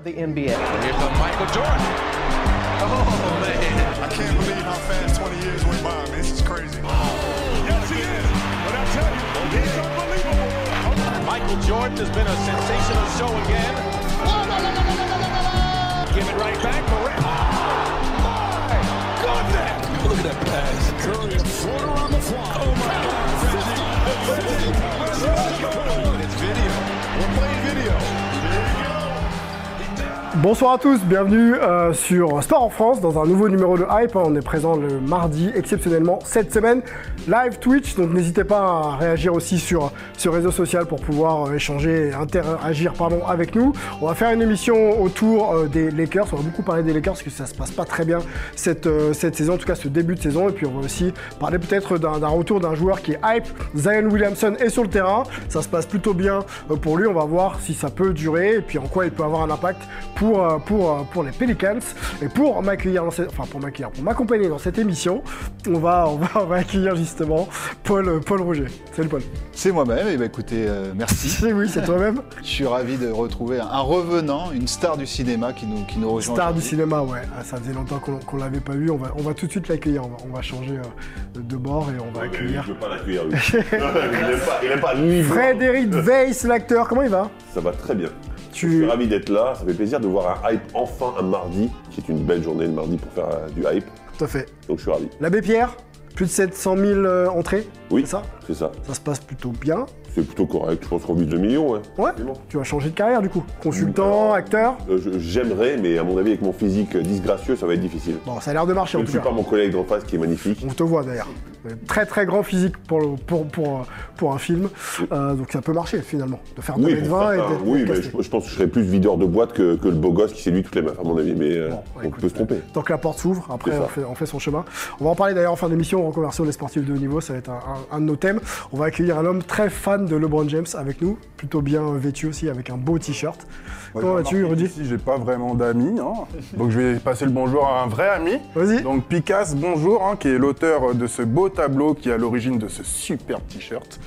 of the NBA. Here's the Michael Jordan. Oh, man. I can't believe how fast 20 years went by, man. This is crazy. Yes, he is. But I tell you, he's unbelievable. Michael Jordan has been a sensational show again. Give it right back. Morant. Oh, my goodness. Look at that pass. Curry, a floater on the fly. Oh, my God. 50. 50. Let's go. It's video. We're playing video. Bonsoir à tous, bienvenue euh, sur Sport en France dans un nouveau numéro de Hype. On est présent le mardi exceptionnellement cette semaine live Twitch, donc n'hésitez pas à réagir aussi sur sur réseau social pour pouvoir euh, échanger interagir pardon avec nous. On va faire une émission autour euh, des Lakers. On va beaucoup parler des Lakers parce que ça se passe pas très bien cette cette saison, en tout cas ce début de saison. Et puis on va aussi parler peut-être d'un retour d'un joueur qui est hype. Zion Williamson est sur le terrain, ça se passe plutôt bien pour lui. On va voir si ça peut durer et puis en quoi il peut avoir un impact euh, pour, euh, pour les Pelicans. Et pour m'accueillir dans cette, enfin pour m'accueillir, pour m'accompagner dans cette émission, on va, on va, on va accueillir justement Paul, euh, Paul Rouget. Salut Paul. C'est moi-même, et bah écoutez, euh, merci. Oui, oui, c'est toi-même. Je suis ravi de retrouver un, revenant, une star du cinéma qui nous, qui nous rejoint. Star du cinéma, ouais. Ah, ça faisait longtemps qu'on qu'on l'avait pas vu. On va, on va tout de suite l'accueillir. On va, on va changer euh, de bord et on va accueillir. Je veux pas l'accueillir, lui. il n'aime pas, pas voir. Frédéric Weiss, l'acteur. Comment il va? Ça va très bien. Je suis ravi d'être là. Ça fait plaisir de voir un hype enfin un mardi, qui est une belle journée le mardi pour faire euh, du hype. tout à fait. Donc je suis ravi. L'abbé Pierre, plus de 700 000 euh, entrées. Oui, C'est ça? c'est ça. Ça se passe plutôt bien. C'est plutôt correct. Je pense qu'on vise 2 millions. Ouais. Ouais. Absolument. Tu vas changer de carrière du coup. Consultant, acteur. Euh, je- J'aimerais, mais à mon avis, avec mon physique euh, disgracieux, ça va être difficile. Bon, ça a l'air de marcher Je en ne tout suis cas. pas mon collègue d'en face qui est magnifique. On te voit d'ailleurs. Euh, Très très grand physique pour, le- pour, pour, euh, pour un film. Euh, donc ça peut marcher finalement. De faire 2 Oui, mètres pour 20 et certains, d'être oui mais casté. je, je pense que je serais plus videur de boîte que, que le beau gosse qui séduit toutes les meufs, à mon avis. Mais euh, Bon, on écoute, peut se tromper. Tant que la porte s'ouvre, après C'est ça. on fait, on fait son chemin. On va en parler d'ailleurs en fin d'émission, reconversion des sportifs de haut niveau, ça va être un, un- un de nos thèmes. On va accueillir un homme très fan de LeBron James avec nous, plutôt bien vêtu aussi, avec un beau t-shirt. Comment vas-tu, Rudy j'ai pas vraiment d'amis, hein. donc je vais passer le bonjour à un vrai ami. Vas-y. Donc Picasse, bonjour, hein, qui est l'auteur de ce beau tableau qui est à l'origine de ce superbe t-shirt.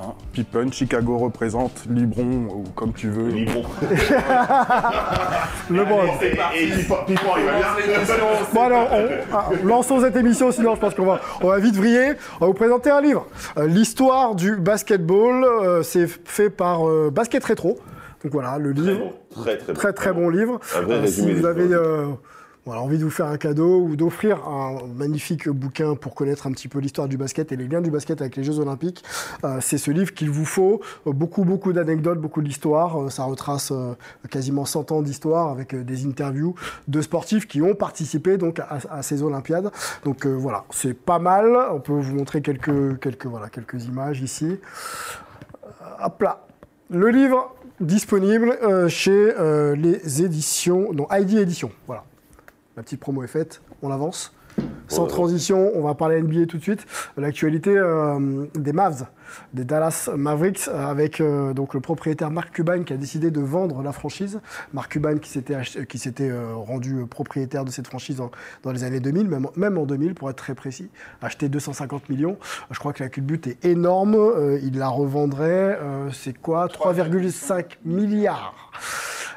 Hein. Pippen, Chicago représente, Libron, ou comme tu veux. Libron. LeBron. Et, et Pipon, Pipon, il va bien. Bon alors, on, ah, lançons cette émission, sinon je pense qu'on va, on va vite vriller. On va vous présenter un livre. Euh, L'histoire du basketball, euh, c'est fait par euh, Basket Rétro. Donc voilà, le Très livre. bon, très très bon. Très très bon livre. Un vrai Euh, résumé si vous avez voilà, envie de vous faire un cadeau ou d'offrir un magnifique bouquin pour connaître un petit peu l'histoire du basket et les liens du basket avec les Jeux Olympiques, euh, c'est ce livre qu'il vous faut. Beaucoup beaucoup d'anecdotes, beaucoup d'histoires. Ça retrace euh, quasiment 100 ans d'histoire avec euh, des interviews de sportifs qui ont participé donc à, à ces Olympiades. Donc voilà, c'est pas mal. On peut vous montrer quelques quelques voilà quelques images ici. Hop là. Le livre disponible euh, chez euh, les éditions, non, ID Éditions. Voilà. La petite promo est faite, on avance. Sans transition, on va parler NBA tout de suite. L'actualité euh, des Mavs, des Dallas Mavericks, avec euh, donc le propriétaire Mark Cuban qui a décidé de vendre la franchise. Mark Cuban qui s'était ach- qui s'était euh, rendu propriétaire de cette franchise dans, dans les années 2000, même, même en 2000 pour être très précis, acheté 250 millions. Je crois que la culbute est énorme. Il la revendrait, c'est quoi? 3,5 milliards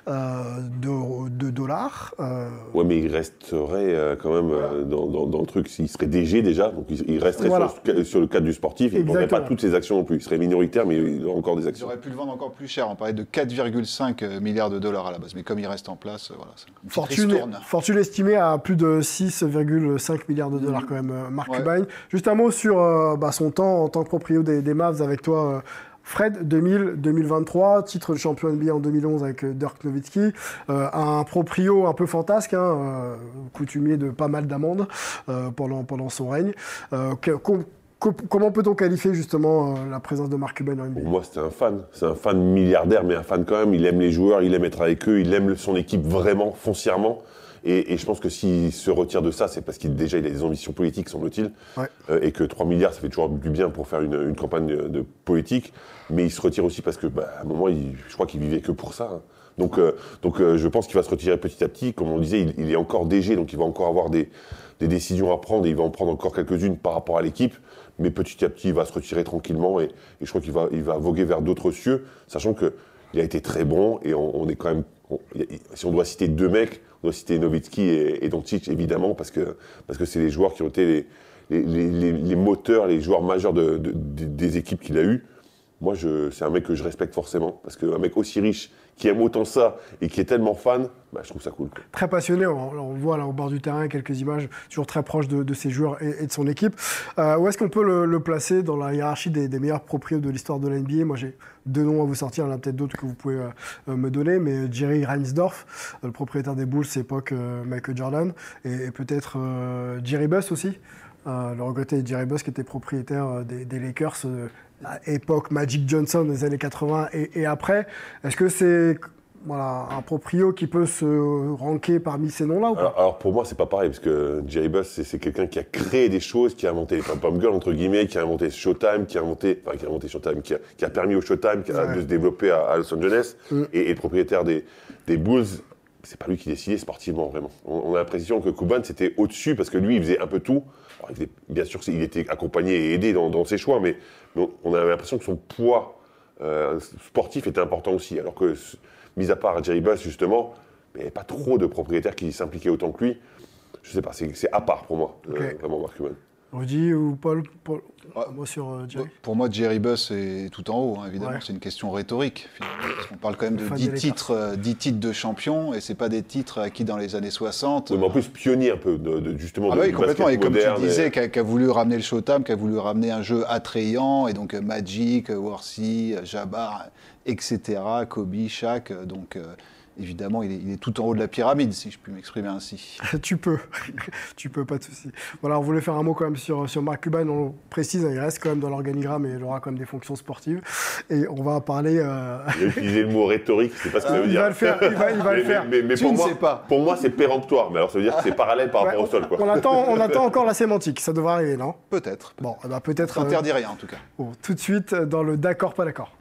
de, de dollars. Euh, Ouais, mais il resterait euh, quand même euh, dans, dans, dans le truc. Il serait DG déjà, donc il, il resterait Voilà. sur, le- sur le cadre du sportif. Il ne vendrait pas toutes ses actions non plus. Il serait minoritaire, mais il aurait encore des actions. auraient pu le vendre encore plus cher. On parlait de 4,5 milliards de dollars à la base. Mais comme il reste en place, euh, voilà. une Fortune, estimée à plus de 6,5 milliards de dollars quand même, euh, Mark Ouais. Cuban. Juste un mot sur euh, bah, son temps en tant que propriétaire des, des Mavs avec toi. Fred, 2000-2023, titre de champion NBA en 2011 avec euh, Dirk Nowitzki, Euh, un proprio un peu fantasque, hein, euh, coutumier de pas mal d'amendes pendant, son règne. Comment peut-on qualifier justement la présence de Mark Cuban en NBA Pour moi, c'était un fan. C'est un fan milliardaire, mais un fan quand même. Il aime les joueurs, il aime être avec eux, il aime son équipe vraiment, foncièrement. Et, et je pense que s'il se retire de ça, c'est parce qu'il déjà il a des ambitions politiques, semble-t-il, Ouais. Euh, et que 3 milliards, ça fait toujours du bien pour faire une, une campagne de, de politique. Mais il se retire aussi parce que, bah, à un moment, il- je crois qu'il vivait que pour ça. hein. Donc, euh, donc euh, je pense qu'il va se retirer petit à petit. Comme on disait, il, il est encore DG, donc il va encore avoir des, des décisions à prendre et il va en prendre encore quelques-unes par rapport à l'équipe. Mais petit à petit, il va se retirer tranquillement et, et je crois qu'il va, il va voguer vers d'autres cieux, sachant que il a été très bon et on, on est quand même on- si on doit citer deux mecs, on Nowitzki et, et Doncic, évidemment, parce que c'est les joueurs qui ont été les, moteurs, les joueurs majeurs de- de- de- des équipes qu'il a eues. Moi, c'est un mec que je respecte forcément, parce qu'un mec aussi riche, qui aime autant ça et qui est tellement fan, bah, je trouve ça cool. Très passionné, on, voit là au bord du terrain, quelques images, toujours très proche de, ses joueurs et, de son équipe. Euh, où est-ce qu'on peut le, placer dans la hiérarchie des, meilleurs proprios de l'histoire de la NBA Moi j'ai deux noms à vous sortir, il y en a peut-être d'autres que vous pouvez euh, euh, me donner, mais Jerry Reinsdorf, le propriétaire des Bulls, époque euh, Michael Jordan, et, peut-être Jerry Buss aussi. Le regretté Jerry Buss qui était propriétaire des, Lakers à époque Magic Johnson des années 80 et, et après. Est-ce que c'est voilà, un proprio qui peut se ranker parmi ces noms-là ou pas Alors, alors, pour moi, c'est pas pareil, parce que Jerry Buss, c'est, quelqu'un qui a créé des choses, qui a inventé les pom-pom girls, entre guillemets, qui a inventé Showtime, qui a inventé, enfin, qui a inventé Showtime, qui a, qui a permis au Showtime qui a- Ouais. de se développer à, à Los Angeles, et, et le propriétaire des, des Bulls, c'est pas lui qui décidait sportivement, vraiment. On, on a l'impression que Kuban, c'était au-dessus, parce que lui, il faisait un peu tout. Alors, il était- bien sûr, il était accompagné et aidé dans, dans ses choix, mais, mais on, on avait l'impression que son poids euh, sportif était important aussi, alors que, mis à part Jerry Buss, justement, il n'y avait pas trop de propriétaires qui s'impliquaient autant que lui. Je sais pas, c'est, c'est à part pour moi, euh, Ok. vraiment, Mark Cuban. Rudy ou Paul, Paul Ouais. Moi sur euh, Jerry. Pour moi, Jerry Buss est tout en haut, hein, évidemment. Ouais. C'est une question rhétorique. qu'on parle quand même de Fan des 10 Lakers. titres, euh, 10 titres de champion, et c'est pas des titres acquis dans les années 60. Oui, mais en plus, pionnier un peu, de, de- justement, Ah de, bah oui, complètement. Et comme moderne. tu disais, qui a, a voulu ramener le Showtime, qui a voulu ramener un jeu attrayant, et donc euh, Magic, euh, euh, Jabbar, etc., Kobe, Shaq. euh, Donc, euh, évidemment, il est, il est tout en haut de la pyramide, si je puis m'exprimer ainsi. tu peux, tu peux, pas de souci. Voilà, on voulait faire un mot quand même sur, sur Mark Cuban. On le précise, hein, il reste quand même dans l'organigramme et il aura quand même des fonctions sportives. Et on va parler. euh, Il a utilisé le mot rhétorique, je sais pas ce que ça veut il dire. va le faire, il va, il va mais, le faire. mais- mais Tu pour ne moi, sais pas. Pour moi, c'est péremptoire, mais alors ça veut dire que c'est parallèle par Ouais, rapport au sol, quoi. on, attend, on attend encore la sémantique, ça devrait arriver, non? Peut-être. Bon, eh ben, peut-être. Ça euh, rien, en tout cas. bon, tout de suite dans le d'accord, pas d'accord.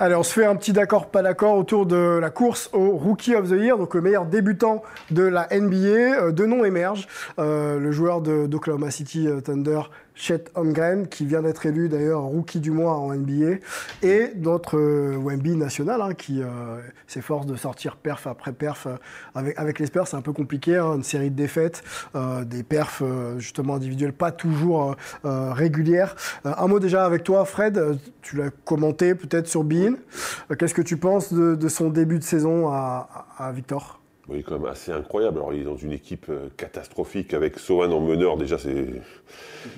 Allez, on se fait un petit d'accord, pas d'accord autour de la course au Rookie of the Year, donc le meilleur débutant de la NBA. Euh, deux noms émergent. Euh, le joueur d'Oklahoma City euh, Thunder, Chet Holmgren, qui vient d'être élu d'ailleurs Rookie du mois en NBA, et notre euh, Wemby national, hein, qui euh, s'efforce de sortir perf après perf. euh, avec, les Spurs, c'est un peu compliqué, hein, une série de défaites, euh, des perfs justement individuelles pas toujours régulières. Un mot déjà avec toi, Fred, tu l'as commenté peut-être sur Bean. Qu'est-ce que tu penses de, son début de saison à Victor? Oui, quand même assez incroyable. Alors, il est dans une équipe euh, catastrophique avec Sohan en meneur. Déjà, c'est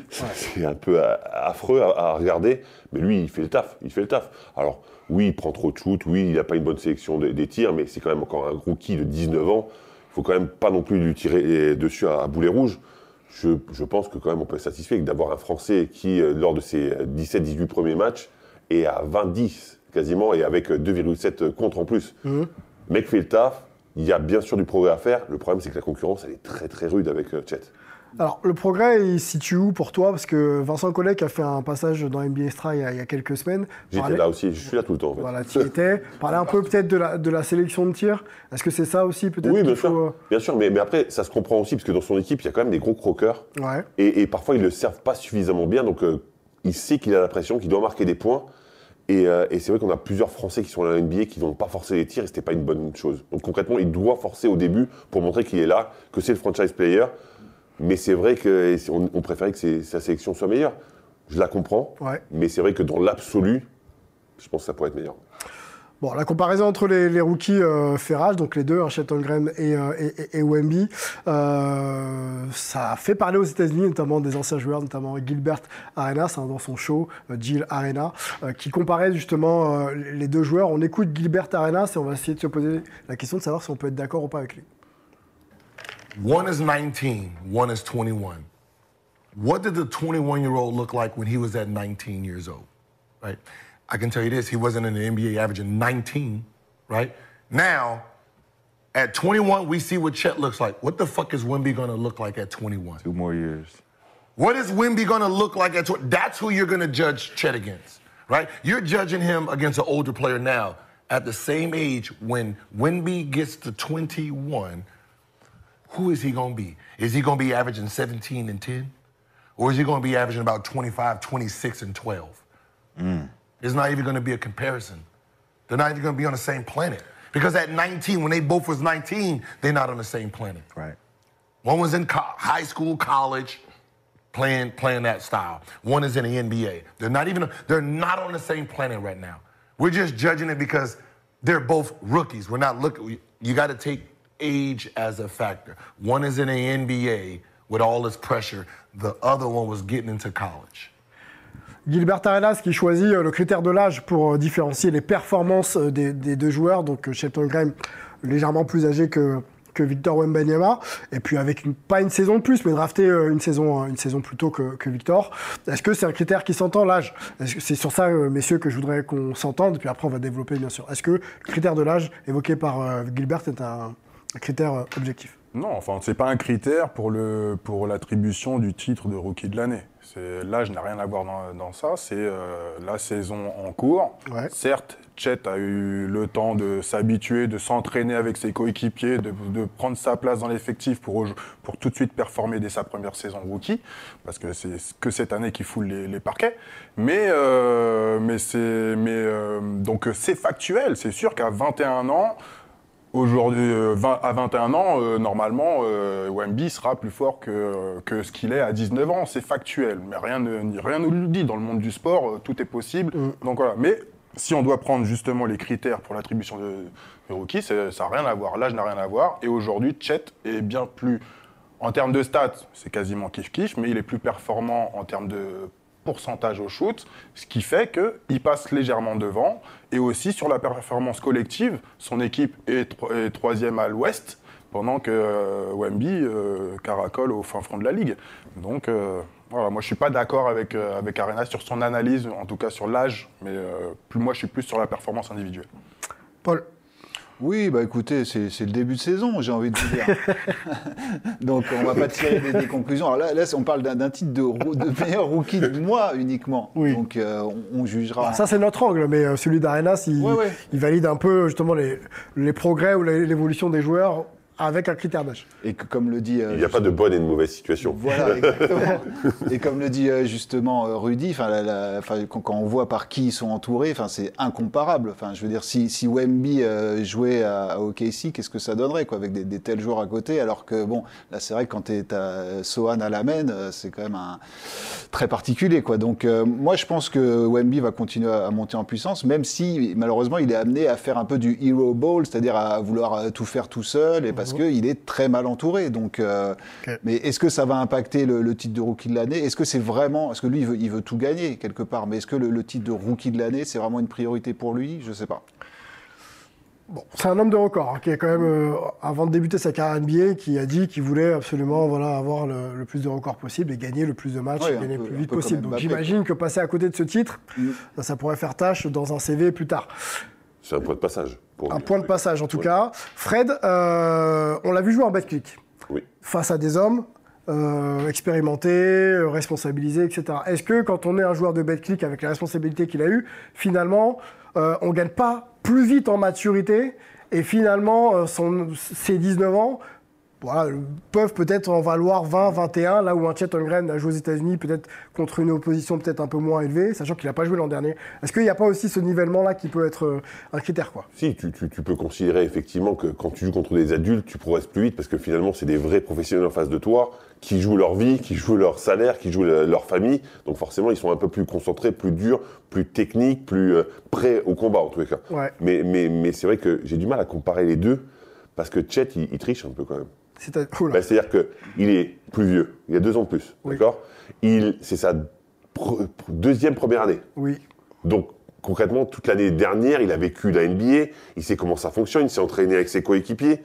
c'est un peu affreux à, regarder. Mais lui, il fait le taf. Il fait le taf. Alors, oui, il prend trop de shoot. Oui, il n'a pas une bonne sélection des, des tirs. Mais c'est quand même encore un rookie de 19 ans. Il faut quand même pas non plus lui tirer dessus à, à boulet rouge. Je, je pense que quand même on peut être satisfait d'avoir un Français qui, euh, lors de ses 17-18 premiers matchs, est à 20-10 quasiment et avec euh, 2,7 contre en plus. Mec fait le taf. Il y a bien sûr du progrès à faire. Le problème, c'est que la concurrence, elle est très très rude avec euh, Chet. Alors, le progrès, il se situe où pour toi? Parce que Vincent Collet, qui a fait un passage dans NBA Extra il y a, il y a quelques semaines, J'étais parlait- là aussi, je suis là tout le temps en fait. Voilà, tu étais. Parlait un peu peut-être de la, de la sélection de tir. Est-ce que c'est ça aussi peut-être Oui, bien faut, sûr. Bien sûr, mais, mais après, ça se comprend aussi, parce que dans son équipe, il y a quand même des gros croqueurs. euh, Ouais. Et, et parfois, ils ne le servent pas suffisamment bien. Donc, euh, il sait qu'il a la pression, qu'il doit marquer des points. Et, euh, et c'est vrai qu'on a plusieurs Français qui sont à la NBA qui n'ont pas forcé les tirs et c'était pas une bonne chose. Donc concrètement, il doit forcer au début pour montrer qu'il est là, que c'est le franchise player. Mais c'est vrai qu'on on préférait que sa sélection soit meilleure. Je la comprends. Ouais. Mais c'est vrai que dans l'absolu, je pense que ça pourrait être meilleur. Bon, la comparaison entre les, rookies euh, donc les deux, hein, euh, et, Wemby, euh, ça a fait parler aux États-Unis, notamment des anciens joueurs, notamment Gilbert Arenas dans son show, Jill Arena, euh, qui comparait justement les deux joueurs. On écoute Gilbert Arenas et on va essayer de se poser la question de savoir si on peut être d'accord ou pas avec lui. One is 19, one is 21. What did the 21 year old look like when he was at 19 years old? I can tell you this he wasn't in the NBA averaging 19, right? Now, at 21, we see what Chet looks like. What the fuck is Wimby gonna look like at 21? Two more years. What is Wimby going to look like at 20? That's who you're going to judge Chet against, right? You're judging him against an older player now. At the same age, when Wimby gets to 21, who is he going to be? Is he going to be averaging 17 and 10? Or is he going to be averaging about 25, 26, and 12? It's not even going to be a comparison. They're not even going to be on the same planet. Because at 19, when they both was 19, they're not on the same planet. Right. One was in co- high school, college, playing playing that style. One is in the NBA. They're not even they're not on the same planet right now. We're just judging it because they're both rookies. We're not looking. You got to take age as a factor. One is in the NBA with all this pressure. The other one was getting into college. Gilbert Arenas qui choisit euh, le critère de l'âge pour euh, différencier les performances euh, des, deux joueurs. Donc Shelton Graham légèrement plus âgé que, Victor Wembanyama. Et puis avec pas une saison de plus, mais drafté une saison, plus tôt que, Victor. Est-ce que c'est un critère qui s'entend l'âge? C'est sur ça, messieurs, que je voudrais qu'on s'entende? Puis après, on va développer, bien sûr. Est-ce que le critère de l'âge évoqué par Gilbert est un, critère objectif? Non, enfin, c'est pas un critère pour l'attribution du titre de rookie de l'année. C'est l'âge n'a rien à voir dans, dans ça. C'est euh, la saison en cours. Ouais. Certes, Chet a eu le temps de s'habituer, de s'entraîner avec ses coéquipiers, de, de prendre sa place dans l'effectif pour pour tout de suite performer dès sa première saison rookie, parce que c'est que cette année qui foule les, les parquets. Mais euh, mais c'est mais euh, donc c'est factuel. C'est sûr qu'à 21 ans. Aujourd'hui, euh, 20 à 21 ans, euh, normalement, euh, Wemby sera plus fort que, que ce qu'il est à 19 ans. C'est factuel, mais rien ne rien nous le dit. Dans le monde du sport, euh, tout est possible. Donc voilà. Mais si on doit prendre justement les critères pour l'attribution de, de rookie, ça n'a rien à voir. L'âge n'a rien à voir. Et aujourd'hui, Chet est bien plus, en termes de stats, c'est quasiment kiff-kiff, mais il est plus performant en termes de pourcentage au shoot, ce qui fait qu'il passe légèrement devant. Et aussi sur la performance collective, son équipe est, tro- est troisième à l'ouest, pendant que euh, Wemby euh, caracole au fin front de la ligue. Donc euh, voilà, moi je suis pas d'accord avec, euh, avec Arena sur son analyse, en tout cas sur l'âge, mais plus, moi je suis plus sur la performance individuelle. Paul Oui, bah écoutez, c'est le début de saison, j'ai envie de vous dire. Donc on va pas tirer des, des conclusions. Alors là, là, on parle d'un titre de, meilleur rookie de mois uniquement. Oui. Donc euh, on, on jugera. Ça, c'est notre angle, mais euh, celui d'Arenas, il, Ouais, ouais. il valide un peu justement les, les progrès ou l'évolution des joueurs avec un critère d'âge. Et que, comme le dit. euh, Il n'y a pas de bonne et de mauvaise situation. Voilà, exactement. et comme le dit euh, justement euh, Rudy, enfin, la- la- enfin, quand, quand on voit par qui ils sont entourés, enfin, c'est incomparable. Enfin, je veux dire, si, si Wemby euh, jouait à, à OKC, qu'est-ce que ça donnerait quoi, avec des, des tels joueurs à côté? Alors que, bon, là, c'est vrai que quand tu as Sohan à la main, c'est quand même un, très particulier. Quoi. Donc, euh, moi, je pense que Wemby va continuer à, à monter en puissance, même si, malheureusement, il est amené à faire un peu du hero ball, c'est-à-dire à vouloir tout faire tout seul, et parce qu'il est très mal entouré. Donc, euh, mais est-ce que ça va impacter le, le titre de rookie de l'année? Est-ce que c'est vraiment, est-ce que lui, il veut, il veut tout gagner quelque part? Mais est-ce que le, le titre de rookie de l'année, c'est vraiment une priorité pour lui? Je sais pas. Bon, c'est un homme de record hein, qui est quand même, euh, avant de débuter sa carrière NBA, qui a dit qu'il voulait absolument voilà, avoir le, le plus de records possible et gagner le plus de matchs Ouais, et gagner peu- le plus vite possible. Donc j'imagine que passer à côté de ce titre, Mm. ça, ça pourrait faire tâche dans un CV plus tard. C'est un point de passage. Pour Un lui. point de passage en tout cas. Fred, euh, on l'a vu jouer en clic Oui. face à des hommes euh, expérimentés, euh, responsabilisés, etc. Est-ce que quand on est un joueur de clic avec les responsabilités qu'il a eues, finalement, euh, on gagne pas plus vite en maturité et finalement, son, ses 19 ans voilà, peuvent peut-être en valoir 20, 21, là où un Chet Holmgren a joué aux États-Unis, peut-être contre une opposition peut-être un peu moins élevée, sachant qu'il n'a pas joué l'an dernier. Est-ce qu'il n'y a pas aussi ce nivellement-là qui peut être euh, un critère quoi? Si, tu, tu- tu peux considérer effectivement que quand tu joues contre des adultes, tu progresses plus vite parce que finalement, c'est des vrais professionnels en face de toi qui jouent leur vie, qui jouent leur salaire, qui jouent le- leur famille. Donc forcément, ils sont un peu plus concentrés, plus durs, plus techniques, plus euh, prêts au combat en tous les cas. Ouais. Mais, mais, mais c'est vrai que j'ai du mal à comparer les deux parce que Chet, il, il triche un peu quand même. Bah, C'est-à-dire qu'il est plus vieux, il a deux ans de plus, Oui. d'accord? C'est sa pre- deuxième première année. Oui. Donc, concrètement, toute l'année dernière, il a vécu la NBA, il sait comment ça fonctionne, il s'est entraîné avec ses coéquipiers.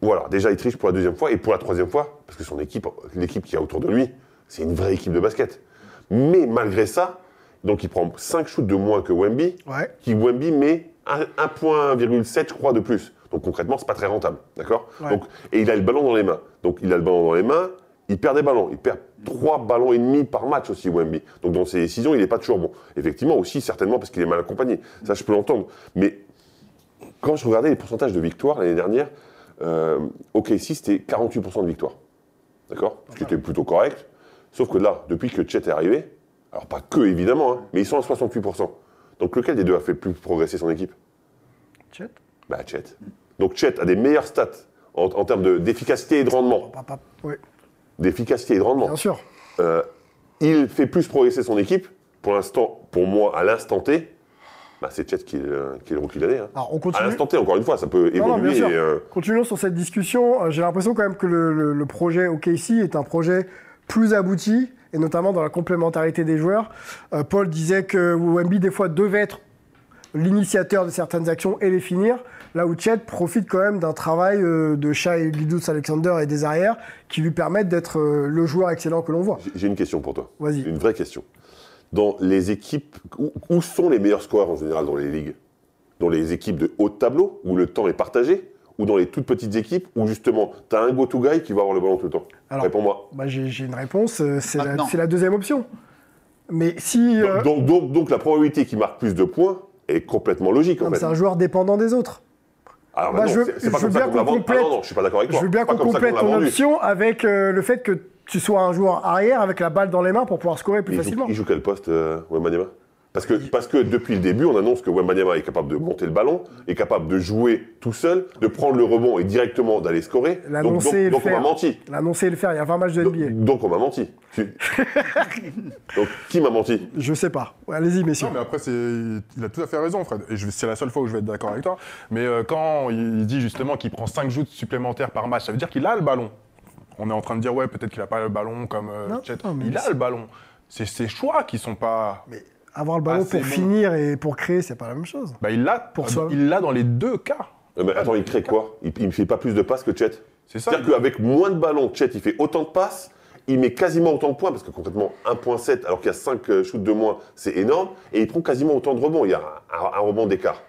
Voilà, déjà, il triche pour la deuxième fois, et pour la troisième fois, parce que son équipe, l'équipe qui a autour de lui, c'est une vraie équipe de basket. Mais malgré ça, donc il prend 5 shoots de moins que Wemby, Ouais. qui Wemby met un- 1,7 je crois de plus. Donc concrètement, c'est pas très rentable, d'accord Ouais. Donc Et il a le ballon dans les mains. Donc il a le ballon dans les mains, il perd des ballons. Il perd 3 ballons et demi par match aussi, Wemby. Donc dans ses décisions, il n'est pas toujours bon. Effectivement aussi, certainement parce qu'il est mal accompagné. Ça, je peux l'entendre. Mais quand je regardais les pourcentages de victoire l'année dernière, euh, OKC, c'était 48% de victoire. D'accord Ce qui était plutôt correct. Sauf que là, depuis que Chet est arrivé, alors pas que évidemment, hein, mais ils sont à 68%. Donc lequel des deux a fait plus progresser son équipe? Chet? Bah Chet. Donc Chet a des meilleurs stats en, en termes de- d'efficacité et de rendement. Oui, D'efficacité et de rendement. bien sûr. Euh, il fait plus progresser son équipe. Pour l'instant, pour moi, à l'instant T, bah, c'est Chet qui est, le- qui est le rookie de l'année. hein. Alors, on À l'instant T, encore une fois, ça peut Non, non, bien évoluer. sûr. et, euh, Continuons sur cette discussion. Euh, J'ai l'impression quand même que le, le- le projet OKC est un projet plus abouti, et notamment dans la complémentarité des joueurs. Euh, Paul disait que Wemby, des fois, devait être l'initiateur de certaines actions et les finir, là où Chet profite quand même d'un travail euh, de Shai Gilgeous Alexander et des arrières qui lui permettent d'être euh, le joueur excellent que l'on voit. J'ai une question pour toi. Vas-y. Une vraie question. Dans les équipes, où, où sont les meilleurs scoreurs en général dans les ligues? Dans les équipes de haut de tableau, où le temps est partagé? Ou dans les toutes petites équipes, où justement, tu as un go-to guy qui va avoir le ballon tout le temps? Alors, Réponds-moi. Bah, J'ai une réponse, euh, c'est la, deuxième option. Mais si... euh, Donc, donc, donc la probabilité qu'il marque plus de points est complètement logique, en fait. c'est un joueur dépendant des autres. Alors, bah non, je- pas je veux bien qu'on. Ah complète- non, non, je suis pas d'accord avec Je toi. veux bien qu'on complète ton option avec euh, le fait que tu sois un joueur arrière avec la balle dans les mains pour pouvoir scorer plus Il joue, facilement. il joue quel poste, euh, parce que, parce que depuis le début, on annonce que Wembanyama est capable de monter le ballon, est capable de jouer tout seul, de prendre le rebond et directement d'aller scorer. Donc, donc, L'annoncer et le donc on m'a menti. L'annoncer et le faire, il y a 20 matchs de Donc, NBA. donc on m'a menti. Donc qui m'a menti? Je sais pas. Ouais, Allez-y, messieurs. Non, mais après, c'est... il a tout à fait raison, Fred. Et je- c'est la seule fois où je vais être d'accord avec toi. Mais euh, quand il dit justement qu'il prend 5 joutes supplémentaires par match, ça veut dire qu'il a le ballon. On est en train de dire, ouais, peut-être qu'il n'a pas le ballon comme euh, Non, mais Il a le ballon. C'est ses choix qui sont pas. Mais avoir le ballon Ah, pour bon. finir et pour créer, c'est pas la même chose. Bah, il l'a Pour soi. il l'a dans les deux cas. Euh, mais Attends, il crée quoi? Il ne fait pas plus de passes que Chet? C'est ça. C'est-à-dire qu'avec moins de ballons, Chet, il fait autant de passes, il met quasiment autant de points, parce que concrètement, 1.7, alors qu'il y a 5 shoots de moins, c'est énorme, et il prend quasiment autant de rebonds. Il y a un, un- un rebond d'écart.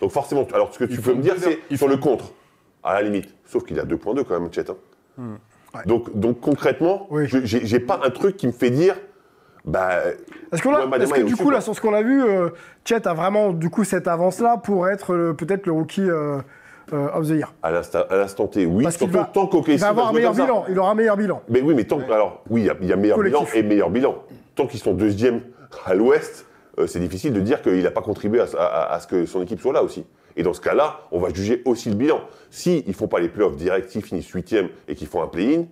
Donc forcément, alors ce que tu peux me dire, c'est sur font- le contre, à la limite. Sauf qu'il a 2.2 quand même, Chet. hein. Ouais. Donc, donc concrètement, Oui. je- j'ai pas un truc qui me fait dire, bah, Est-ce, qu'on a- Wembanyama est-ce que du coup, là, sur ce qu'on a vu, euh, Chet a vraiment du coup cette avance-là pour être euh, peut-être le rookie euh, euh, of the year à l'instant à l'instant T, oui, Parce qu'il va- tant qu'OKC Il va avoir un meilleur bilan. Il aura un meilleur bilan. Mais oui, mais tant que- alors oui, il y a- il y, a meilleur Collectif. bilan et meilleur bilan. Tant qu'ils sont deuxième à l'Ouest, euh, c'est difficile de dire qu'il n'a pas contribué à, à- à ce que son équipe soit là aussi. Et dans ce cas-là, on va juger aussi le bilan. Si ils font pas les playoffs directs, s'ils finissent huitième et qu'ils font un play-in,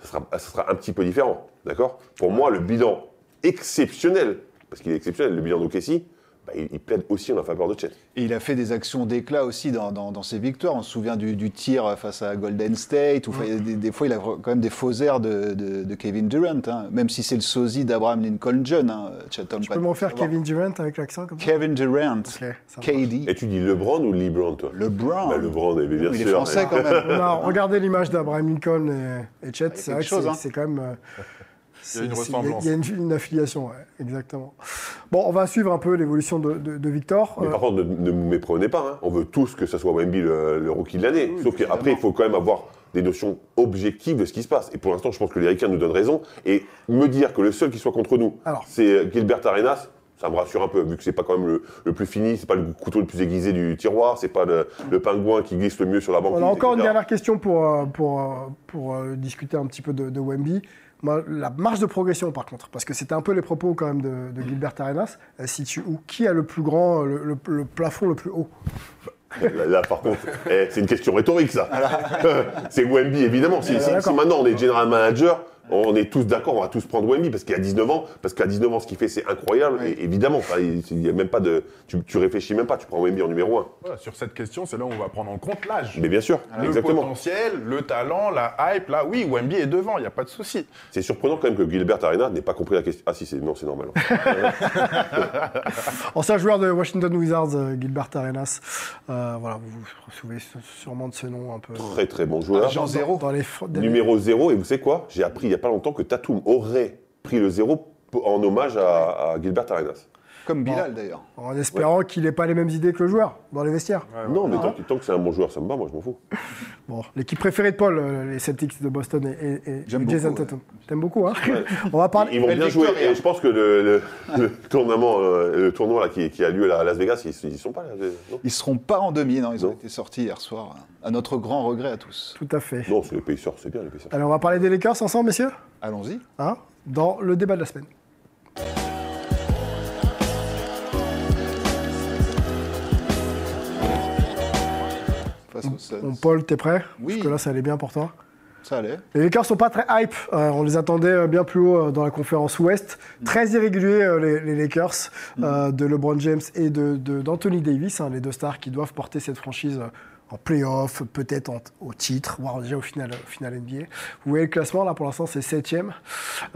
ça sera, ça sera un petit peu différent, d'accord? Pour moi, le bilan exceptionnel, parce qu'il est exceptionnel, le bilan d'OKC, bah, il, il plaide aussi en la faveur de Chet. Et il a fait des actions d'éclat aussi dans, dans- dans ses victoires. On se souvient du, du tir face à Golden State. Ou, des, des fois, il a quand même des faux airs de, de- de Kevin Durant. hein. Même si c'est le sosie d'Abraham Lincoln John. Hein, Chatham Tu peux m'en faire Kevin Durant avec l'accent comme ça? Kevin Durant. KD. Et tu dis LeBron ou LeBron, toi? LeBron. Bah, LeBron, eh bien, bien il est français quand même. On a regardé l'image d'Abraham Lincoln et, et Chet. C'est vrai que chose, c'est, hein. c'est quand même. euh, Il y a une ressemblance. Il y a une, une affiliation, ouais, exactement. Bon, on va suivre un peu l'évolution de, de- de Victor. Mais Euh, par contre, ne, ne vous méprenez pas. hein. On veut tous que ce soit Wemby le, le rookie de l'année. Sauf qu'après, il faut quand même avoir des notions objectives de ce qui se passe. Et pour l'instant, je pense que les Ricains nous donnent raison. Et me dire que le seul qui soit contre nous, c'est Gilbert Arenas, ça me rassure un peu, vu que c'est pas quand même le, le plus fini, c'est pas le couteau le plus aiguisé du tiroir, c'est pas le, le pingouin qui glisse le mieux sur la banquise. On a encore une dernière question pour, euh, pour, euh, pour euh, discuter un petit peu de, de Wemby. Moi, la marge de progression, par contre, parce que c'était un peu les propos quand même de, de Gilbert Arenas, elle se situe où Qui a le plus grand, euh, le, le- le plafond le plus haut? Là, là, par contre, eh, c'est une question rhétorique, ça. c'est Wemby, évidemment. Si, si- maintenant on est general manager, on est tous d'accord, on va tous prendre Wemby parce qu'il a 19 ans, parce qu'à 19 ans, ce qu'il fait, c'est incroyable. Et évidemment, enfin, il y a même pas de, tu, tu réfléchis même pas, tu prends Wemby en numéro 1. Voilà, sur cette question, c'est là où on va prendre en compte l'âge. Mais bien sûr, Le exactement. potentiel, le talent, la hype, là, oui, Wemby est devant, il n'y a pas de souci. C'est surprenant quand même que Gilbert Arena n'ait pas compris la question. Ah si, c'est non, c'est normal. Ancien joueur de Washington Wizards, euh, Gilbert Arenas. Euh, voilà, vous vous souvenez sûrement de ce nom un peu. très très bon joueur. Agent zéro. Dans les, fr- dans les- Numéro 0, et vous savez quoi? J'ai appris n'y a pas longtemps que Tatum aurait pris le 0 en hommage à Gilbert Arenas. Comme Bilal d'ailleurs. En espérant qu'il n'ait pas les mêmes idées que le joueur dans les vestiaires. non, mais tant, que- tant que c'est un bon joueur, ça me va, moi je m'en fous. Bon, l'équipe préférée de Paul, euh, les Celtics de Boston et, et- et J'aime Jason beaucoup, Tatum. T'aimes beaucoup, hein On va parler. Ils vont bien jouer. Et je pense que le, le- le tournement, euh, le tournoi là, qui, qui a lieu là, à Las Vegas, ils, ils sont pas là. Non, Ils seront pas en demi, non, ils ont été sortis hier soir, à notre grand regret à tous. Tout à fait. non c'est les Pacers, c'est bien les Pacers. Allez, on va parler des Lakers ensemble, messieurs Allons-y. Hein dans le débat de la semaine. Face aux Suns. Bon, Paul, t'es prêt? Oui. Parce que là, ça allait bien pour toi. Ça allait. Les Lakers sont pas très hype. Euh, on les attendait euh, bien plus haut euh, dans la conférence Ouest. Très irréguliers, euh, les, les Lakers, euh, de LeBron James et de, de- d'Anthony Davis, hein, les deux stars qui doivent porter cette franchise euh, en playoff, peut-être au titre, voire déjà au final, au final NBA. Vous voyez le classement, là, pour l'instant, c'est 7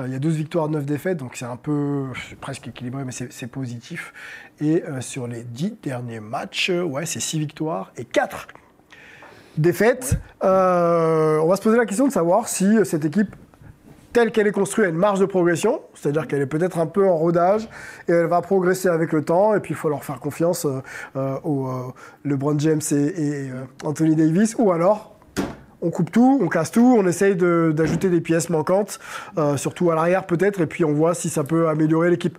Il y a 12 victoires, 9 défaites, donc c'est un peu presque équilibré, mais c'est, positif. Et euh, sur les 10 derniers matchs, euh, ouais, c'est 6 victoires et 4 défaite. Euh, on va se poser la question de savoir si cette équipe, telle qu'elle est construite, a une marge de progression, c'est-à-dire qu'elle est peut-être un peu en rodage et elle va progresser avec le temps. Et puis il faut leur faire confiance euh, euh, au euh, LeBron James et, et, euh, Anthony Davis, ou alors. On coupe tout, on casse tout, on essaye de- d'ajouter des pièces manquantes, euh, surtout à l'arrière peut-être, et puis on voit si ça peut améliorer l'équipe.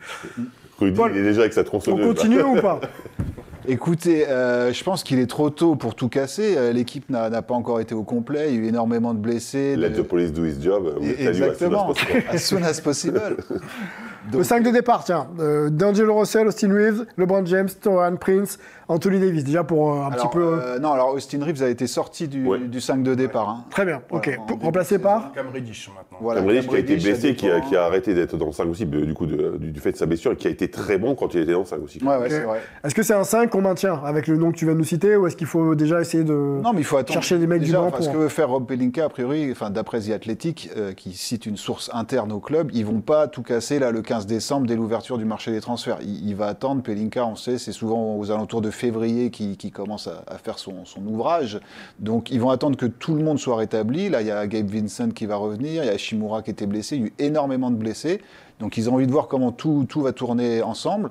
Rudy, Paul, il est déjà avec sa On continue ou pas? Écoutez, euh, je pense qu'il est trop tôt pour tout casser. Euh, L'équipe n'a n'a pas encore été au complet. Il y a eu énormément de blessés. Let de- the police do his job. We'll tell you as soon as Exactement. possible. As soon as possible. Le 5 de départ, tiens. Euh, D'Angelo Russell, Austin Reeves, LeBron James, Torian Prince, Anthony Davis. Déjà pour euh, un Alors, petit peu. euh, non, alors Austin Reeves a été sorti du, Ouais. du 5 de départ. hein. Très bien, ok. Voilà, Pour- remplacé par Cam Reddish maintenant. Voilà, Cam Reddish qui a été blessé, qui a, dépend. qui a arrêté d'être dans le 5 aussi, du coup, de- du, du fait de sa blessure, et qui a été très bon quand il était dans le 5 aussi. Ouais, ouais, c'est vrai. Est-ce que c'est un 5 qu'on maintient avec le nom que tu viens de nous citer ou est-ce qu'il faut déjà essayer de. Non, mais il faut attendre. Chercher des mecs du Déjà, banc enfin, pour- Ce que veut faire Rob Pelinka, a priori, enfin, d'après The Athletic, euh, qui cite une source interne au club, ils vont pas tout casser là le 15 décembre dès l'ouverture du marché des transferts. Il, va attendre. Pelinka, on sait, c'est souvent aux alentours de février qu'il qui commence à, faire son, ouvrage. Donc, ils vont attendre que tout le monde soit rétabli. Là, il y a Gabe Vincent qui va revenir, il y a Shimura qui était blessé, il y a eu énormément de blessés. Donc, ils ont envie de voir comment tout va tourner ensemble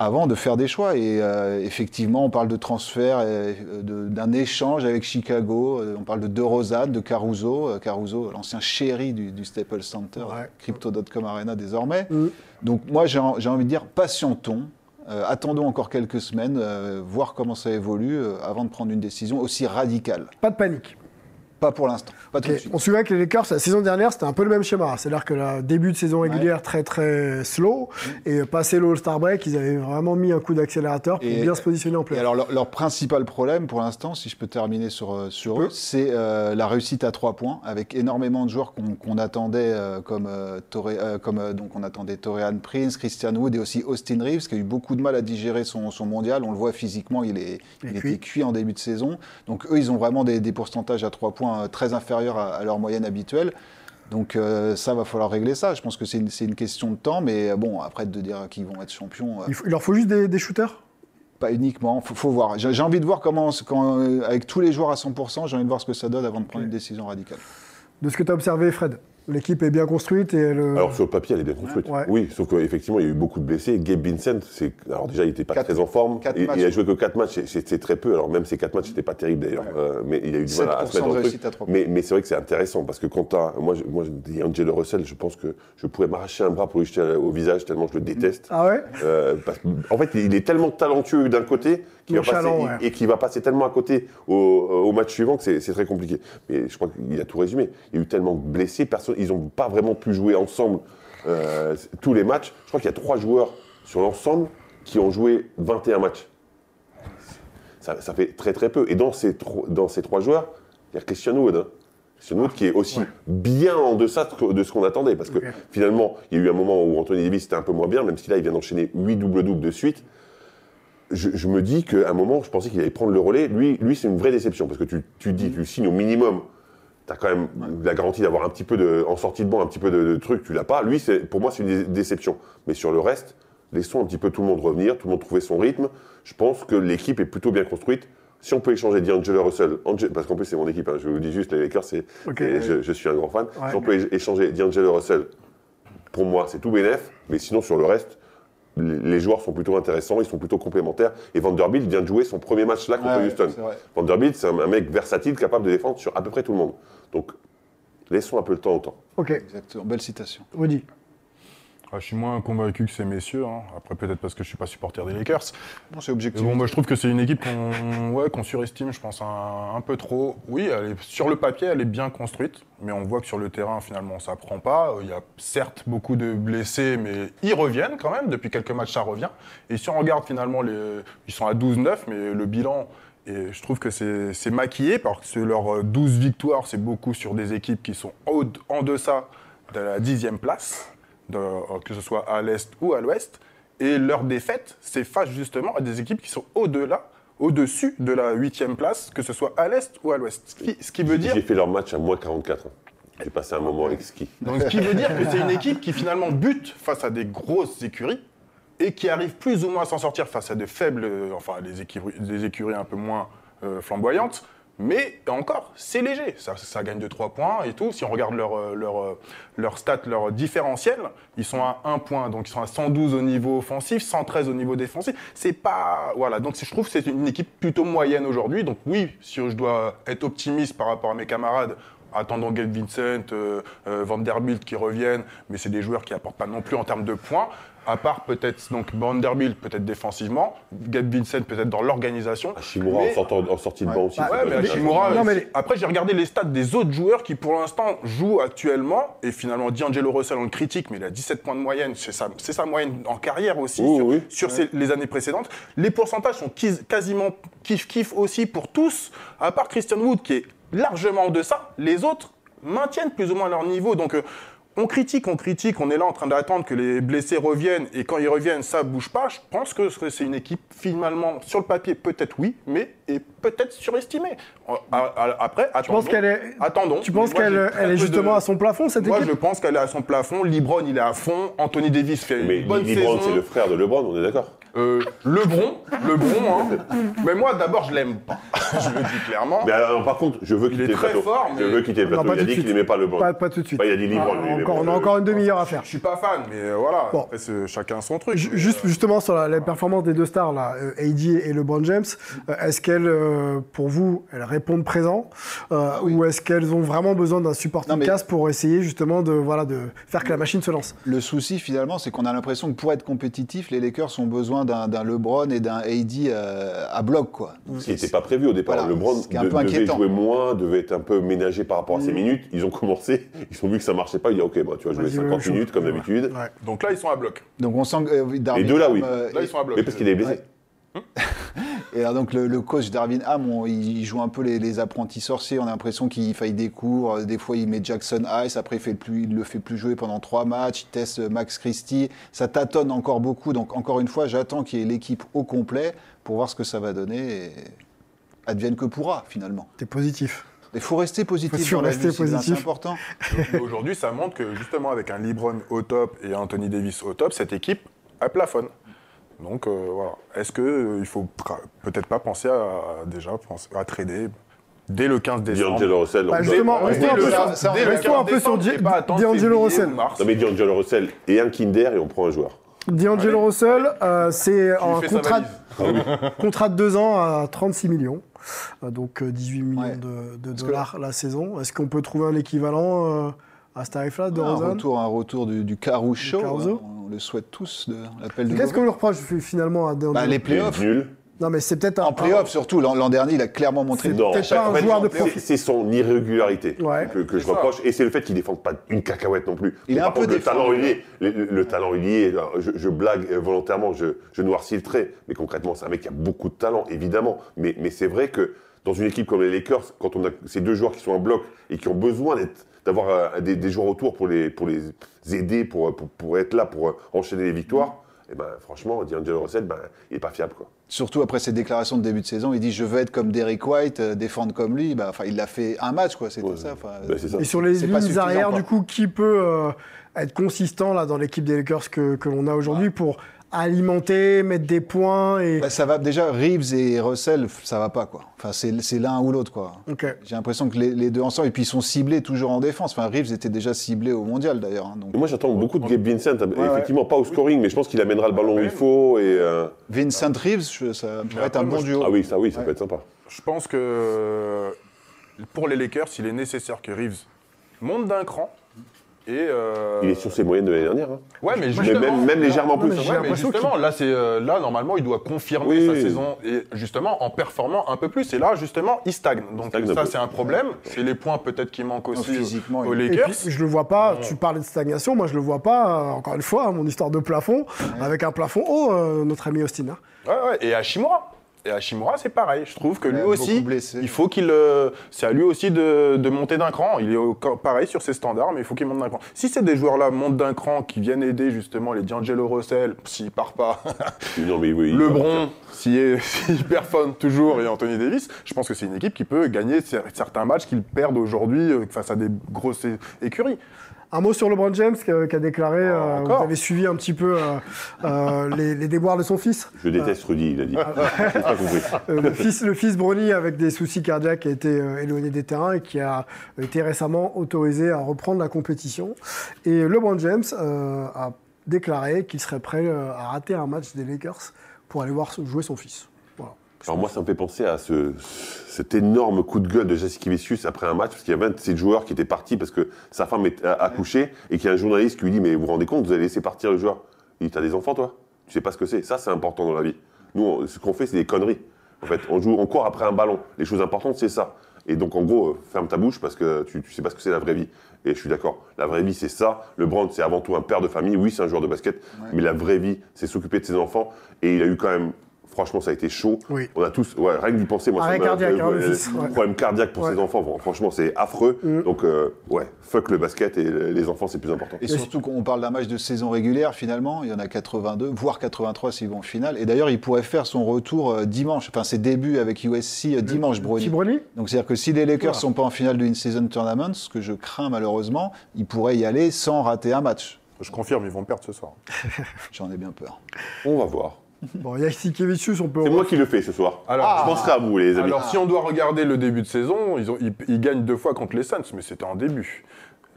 avant de faire des choix. Et euh, effectivement, on parle de transfert, euh, de- d'un échange avec Chicago. euh, on parle de DeRozan, de Caruso. Caruso, l'ancien chéri du, du Staples Center, Ouais. Crypto.com Arena désormais. Mm. Donc moi, j'ai en- j'ai envie de dire, patientons. euh, attendons encore quelques semaines, euh, voir comment ça évolue euh, avant de prendre une décision aussi radicale. Pas de panique. Pas pour l'instant. On se souvient que les Lakers, la saison dernière, c'était un peu le même schéma. C'est-à-dire que le début de saison régulière très très slow et passé le All-Star Break, ils avaient vraiment mis un coup d'accélérateur pour Et- bien se positionner en playoff. alors, leur, leur principal problème pour l'instant, si je peux terminer sur, euh, eux, c'est euh, la réussite à trois points, avec énormément de joueurs qu'on attendait, euh, comme, euh, donc on attendait Torian Prince, Christian Wood et aussi Austin Reeves, qui a eu beaucoup de mal à digérer son, son mondial. On le voit physiquement, il, est, Il était cuit en début de saison. Donc eux, ils ont vraiment des, des pourcentages à trois points euh, très inférieurs à, à leur moyenne habituelle. Donc euh, ça, va falloir régler ça. Je pense que c'est une, question de temps, mais euh, bon, après de dire qu'ils vont être champions, euh, Il, faut- il leur faut juste des, des shooters? Pas uniquement, faut, faut voir. J'ai envie de voir comment, quand, euh, avec tous les joueurs à 100%, j'ai envie de voir ce que ça donne avant de prendre une décision radicale. De ce que tu as observé, Fred, l'équipe est bien construite et elle, Alors sur le papier, elle est bien construite. Ouais. Oui, sauf qu'effectivement, il y a eu beaucoup de blessés. Gabe Vincent, c'est alors déjà, il n'était pas Quatre- très en forme. quatre Il, matchs. il a joué que 4 matchs, c'est- très peu. Alors même ces 4 matchs, c'était pas terrible d'ailleurs. Euh, mais il a eu du mal à, se 7% mettre dans de le réussite truc. Mais, mais c'est vrai que c'est intéressant parce que quand t'as, moi, je, moi, je dis Angelo Russell, je pense que je pourrais m'arracher un bras pour lui jeter au visage tellement je le déteste. Ah ouais? Euh, parce que, en fait, il est tellement talentueux d'un côté qu'il va passer, Nonchalant, ouais. et qui va passer tellement à côté au, au match suivant que c'est c'est très compliqué. Mais je crois qu'il a tout résumé. Il y a eu tellement de blessés, personne, ils n'ont pas vraiment pu jouer ensemble euh, tous les matchs. Je crois qu'il y a trois joueurs sur l'ensemble qui ont joué 21 matchs. Ça, ça fait très très peu. Et dans ces, dans ces trois joueurs, il y a Christian Wood. hein. Christian Wood qui est aussi bien en deçà de ce qu'on attendait. Parce que finalement, il y a eu un moment où Anthony Davis était un peu moins bien, même si là, il vient d'enchaîner 8 double-doubles de suite. Je, je me dis qu'à un moment, je pensais qu'il allait prendre le relais. Lui, lui c'est une vraie déception. Parce que tu, tu dis, tu signes au minimum. Tu as quand même la garantie d'avoir un petit peu de, en sortie de banc, un petit peu de, de trucs, tu l'as pas. Lui, c'est, pour moi, c'est une dé- déception. Mais sur le reste, laissons un petit peu tout le monde revenir, tout le monde trouver son rythme. Je pense que l'équipe est plutôt bien construite. Si on peut échanger D'Angelo Russell, parce qu'en plus c'est mon équipe, hein, je vous dis juste, les Lakers, c'est, je, je suis un grand fan. Ouais. Si on peut échanger D'Angelo Russell, pour moi, c'est tout bénef. Mais sinon, sur le reste, les joueurs sont plutôt intéressants, ils sont plutôt complémentaires. Et Vanderbilt vient de jouer son premier match là contre Ouais, Houston. Vanderbilt, c'est un mec versatile, capable de défendre sur à peu près tout le monde. Donc, laissons un peu le temps au temps. Ok, Exactement, belle citation. Rudy. Ah, je suis moins convaincu que ces messieurs. hein. Après, peut-être parce que je suis pas supporter des Lakers. Non, c'est objectif. bon, moi, je trouve que c'est une équipe qu'on ouais, qu'on surestime, je pense, un, un peu trop. Oui, elle est, sur le papier, elle est bien construite, mais on voit que sur le terrain, finalement, ça prend pas. Il y a certes beaucoup de blessés, mais ils reviennent quand même. Depuis quelques matchs, ça revient. Et si on regarde finalement, les, ils sont à 12-9, mais le bilan, et je trouve que c'est maquillé parce que leurs 12 victoires, c'est beaucoup sur des équipes qui sont au- en deçà de la dixième place, de- que ce soit à l'est ou à l'ouest. Et leurs défaites, c'est face justement à des équipes qui sont au-delà, au-dessus de la huitième place, que ce soit à l'est ou à l'ouest. Ce qui, ce qui veut dire J'ai fait leur match à moins 44. hein. J'ai passé un moment exquis. donc, ce qui veut dire que c'est une équipe qui finalement bute face à des grosses écuries et qui arrive plus ou moins à s'en sortir face à de faibles, euh, enfin des écuries, un peu moins euh, flamboyantes. Mais encore, c'est léger. Ça, gagne de 3 points et tout. Si on regarde leur, euh, leur, leur stats, leur différentiel, ils sont à 1 point. Donc ils sont à 112 au niveau offensif, 113 au niveau défensif. C'est pas. Voilà. Donc je trouve que c'est une équipe plutôt moyenne aujourd'hui. Donc oui, si je dois être optimiste par rapport à mes camarades, Attendons Gabe Vincent, euh, Vanderbilt qui reviennent, mais c'est des joueurs qui apportent pas non plus en termes de points. À part peut-être donc Vanderbilt peut-être défensivement, Gabe Vincent peut-être dans l'organisation. Hachimura Mais- en, sortant, en sortie de banc aussi. Ouais, mais Non, après j'ai regardé les stats des autres joueurs qui pour l'instant jouent actuellement, et finalement D'Angelo Russell on le critique, mais il a 17 points de moyenne, c'est sa, moyenne en carrière aussi Oui, sur, oui. sur ces- les années précédentes. Les pourcentages sont quis- quasiment kiff-kiff aussi pour tous, à part Christian Wood qui est largement en deçà, les autres maintiennent plus ou moins leur niveau, donc... euh, on critique, on critique, on est là en train d'attendre que les blessés reviennent et quand ils reviennent, ça bouge pas. Je pense que c'est une équipe finalement sur le papier peut-être oui, mais est peut-être surestimée. Euh, Après, Tu attendons. penses qu'elle est, Attendons. tu penses moi, qu'elle est justement de- à son plafond, cette Moi, équipe je pense qu'elle est à son plafond. LeBron, il est à fond. Anthony Davis fait Mais une bonne LeBron, c'est le frère de LeBron, on est d'accord Euh, Lebron, Lebron, hein. Mais moi, d'abord, je l'aime pas. je le dis clairement. Mais alors, par contre, je veux Il quitter est le très plateau. fort, Je mais- veux quitter le plateau. pas Il a de dit qu'il n'aimait pas LeBron. Pas, pas tout de suite. Bah, il a dit LeBron, Ah, encore, on a je- encore une demi-heure à faire. Je suis pas fan, mais euh, voilà. Bon. Après, c'est chacun son truc. Juste euh, justement sur la, la performance des deux stars, là, euh, AD et LeBron James, est-ce qu'elles, pour vous, elles répondent présent euh, ou est-ce qu'elles ont vraiment besoin d'un Non, mais- cast pour essayer justement de, voilà, de faire que la machine se lance? Le souci finalement, c'est qu'on a l'impression que pour être compétitif, les Lakers ont besoin d'un d'un LeBron et d'un AD euh, à bloc, quoi. Donc, Ce qui n'était pas prévu au départ. Voilà, LeBron de- devait inquiétant. jouer moins, devait être un peu ménagé par rapport à ses minutes. Ils ont commencé, ils ont vu que ça marchait pas. Ils ont dit ok, bah, tu vas jouer Vas-y, 50 ouais, minutes comme d'habitude. Ouais. Donc là, ils sont à bloc. Donc on sent que euh, Les deux là, oui. euh, Là, ils sont à bloc. Mais parce qu'il est blessé. Et alors donc le, le coach Darvin Ham, on- il joue un peu les, les apprentis sorciers. On a l'impression qu'il fait des cours. euh, Des fois, il met Jackson Ice. Après, il, fait le plus, il le fait plus jouer pendant trois matchs. Il teste euh, Max Christie. Ça tâtonne encore beaucoup. Donc encore une fois, j'attends qu'il y ait l'équipe au complet pour voir ce que ça va donner. Et advienne que pourra finalement. T'es positif. Il faut rester positif. Faut dans la rester vie. C'est important. Aujourd'hui, ça montre que justement, avec un LeBron au top et Anthony Davis au top, cette équipe, elle plafonne. Donc euh, voilà. Est-ce qu'il il faut peut-être pas penser à, à déjà penser à trader dès le 15 décembre? D'Angelo Russell. Bah, justement, on- restons un le peu 15 sur, ça, dès le restons un 15 peu sur D'Angelo Russell. Non mais D'Angelo Russell et un Kinder et on prend un joueur. D'Angelo Russell, euh, c'est un sa contrat, de deux ans à 36 millions. Euh, donc euh, 18 millions Ouais. de, de que- dollars la saison. Est-ce qu'on peut trouver un équivalent euh, à ce tarif-là de un, retour, un retour du, du Caruso. Caruso. hein, on le souhaite tous, de l'appel de Qu'est-ce qu'on lui reproche finalement à bah, Les playoffs. nul. Non, mais c'est peut-être un. En playoff surtout, l'an dernier, il a clairement montré. C'est Non, peut-être pas un fait, joueur de c'est- profil. C'est son irrégularité Ouais. que, que je ça. reproche. Et c'est le fait qu'il ne défende pas une cacahuète non plus. Il est un peu contre, le talent, il défendu. est. Le, le- le talent, il est. Je, je blague euh, volontairement, je, je noircis le trait. Mais concrètement, c'est un mec qui a beaucoup de talent, évidemment. Mais, mais c'est vrai que dans une équipe comme les Lakers, quand on a ces deux joueurs qui sont en bloc et qui ont besoin d'être d'avoir euh, des, des joueurs autour pour les, pour les aider, pour, pour, pour être là, pour enchaîner les victoires, et ben, franchement, D'Angelo Russell, ben, il n'est pas fiable. Quoi. Surtout après ses déclarations de début de saison, il dit je veux être comme Derek White, euh, défendre comme lui. Enfin, il l'a fait un match, quoi. C'était Ouais. ça. enfin, Ben, c'est ça. Et sur les lignes suffisant, arrière, quoi. du coup, qui peut euh, être consistant là dans l'équipe des Lakers que, que l'on a aujourd'hui pour alimenter, mettre des points et. Bah, ça va déjà Reeves et Russell, ça va pas quoi. Enfin, c'est c'est l'un ou l'autre quoi. Ok. J'ai l'impression que les, les deux ensemble, et puis ils sont ciblés toujours en défense. Enfin, Reeves était déjà ciblé au mondial d'ailleurs. hein, donc moi, j'attends beaucoup de Gabe Vincent. Effectivement, pas au scoring, mais je pense qu'il amènera le ballon où il faut. Et, euh, Vincent Reeves, je- ça pourrait être un bon duo. Ah oui, ça, oui, ça Ouais. peut être sympa. Je pense que pour les Lakers, il est nécessaire que Reeves monte d'un cran Et, euh, Il est sur ses moyennes de l'année dernière. hein. Ouais, mais même, même légèrement plus. Ouais, mais justement, là, c'est euh, là normalement, il doit confirmer Oui, sa oui. saison et justement en performant un peu plus. Et là, justement, il stagne. Donc stagne ça, c'est un problème. C'est les points peut-être qui manquent aussi physiquement, aux Et Lakers. puis, je le vois pas, tu parlais de stagnation, moi je le vois pas, euh, encore une fois, hein, mon histoire de plafond, avec un plafond haut, euh, notre ami Austin. hein. Ouais, ouais. Et Hashimura. Et Hashimura, c'est pareil. Je trouve que lui aussi, blessé. il faut qu'il. euh, c'est à lui aussi de, de monter d'un cran. Il est au- pareil sur ses standards, mais il faut qu'il monte d'un cran. Si ces des joueurs-là montent d'un cran, qui viennent aider justement les D'Angelo Russell, s'il part pas, Non, mais oui, LeBron, s'il est- s'il performe toujours, et Anthony Davis, je pense que c'est une équipe qui peut gagner cer- certains matchs qu'ils perdent aujourd'hui euh, face à des grosses écuries. Un mot sur LeBron James qui a, qui a déclaré, euh, vous avez suivi un petit peu euh, euh, les, les déboires de son fils? Je déteste Rudy, il a dit. Pas compris. Euh, le fils, le fils Bronny avec des soucis cardiaques a été euh, éloigné des terrains et qui a été récemment autorisé à reprendre la compétition. Et LeBron James euh, a déclaré qu'il serait prêt euh, à rater un match des Lakers pour aller voir jouer son fils. Alors moi, ça me fait penser à ce, cet énorme coup de gueule de Jassikevicius après un match, parce qu'il y a 27 joueurs qui étaient partis parce que sa femme est a accouché, et qu'il y a un journaliste qui lui dit, mais vous vous rendez compte, vous avez laissé partir le joueur Il dit, t'as des enfants, toi? Tu sais pas ce que c'est Ça, c'est important dans la vie. Nous, on- ce qu'on fait, c'est des conneries. En fait, on joue, on court après un ballon. Les choses importantes, c'est ça. Et donc, en gros, euh, ferme ta bouche parce que tu, tu sais pas ce que c'est la vraie vie. Et je suis d'accord. La vraie vie, c'est ça. LeBron, c'est avant tout un père de famille. Oui, c'est un joueur de basket. Mais la vraie vie, c'est s'occuper de ses enfants. Et il a eu quand même. Franchement, ça a été chaud. Oui. On a tous, ouais, rien que d'y penser, moi, Arrêt ça m'a- cardiaque, hein, euh, fils, ouais. Problème cardiaque pour Ouais. ses enfants. Bon, Franchement, c'est affreux. Mm. Donc, euh, ouais, fuck le basket et les enfants, c'est plus important. Et surtout qu'on parle d'un match de saison régulière finalement, il y en a 82, voire 83 s'ils vont en finale. Et d'ailleurs, il pourrait faire son retour euh, dimanche, enfin ses débuts avec USC euh, dimanche, Brony. Donc c'est-à-dire que si les Lakers Voilà. sont pas en finale de in-season tournament, ce que je crains malheureusement, ils pourraient y aller sans rater un match. Je confirme, ils vont perdre ce soir. J'en ai bien peur. On va voir. Bon, Jassikevicius, on peut. C'est moi qui le fais ce soir. Alors- je penserai à vous, les amis. Alors, si on doit regarder le début de saison, ils, ont, ils, ils gagnent deux fois contre les Suns, mais c'était en début.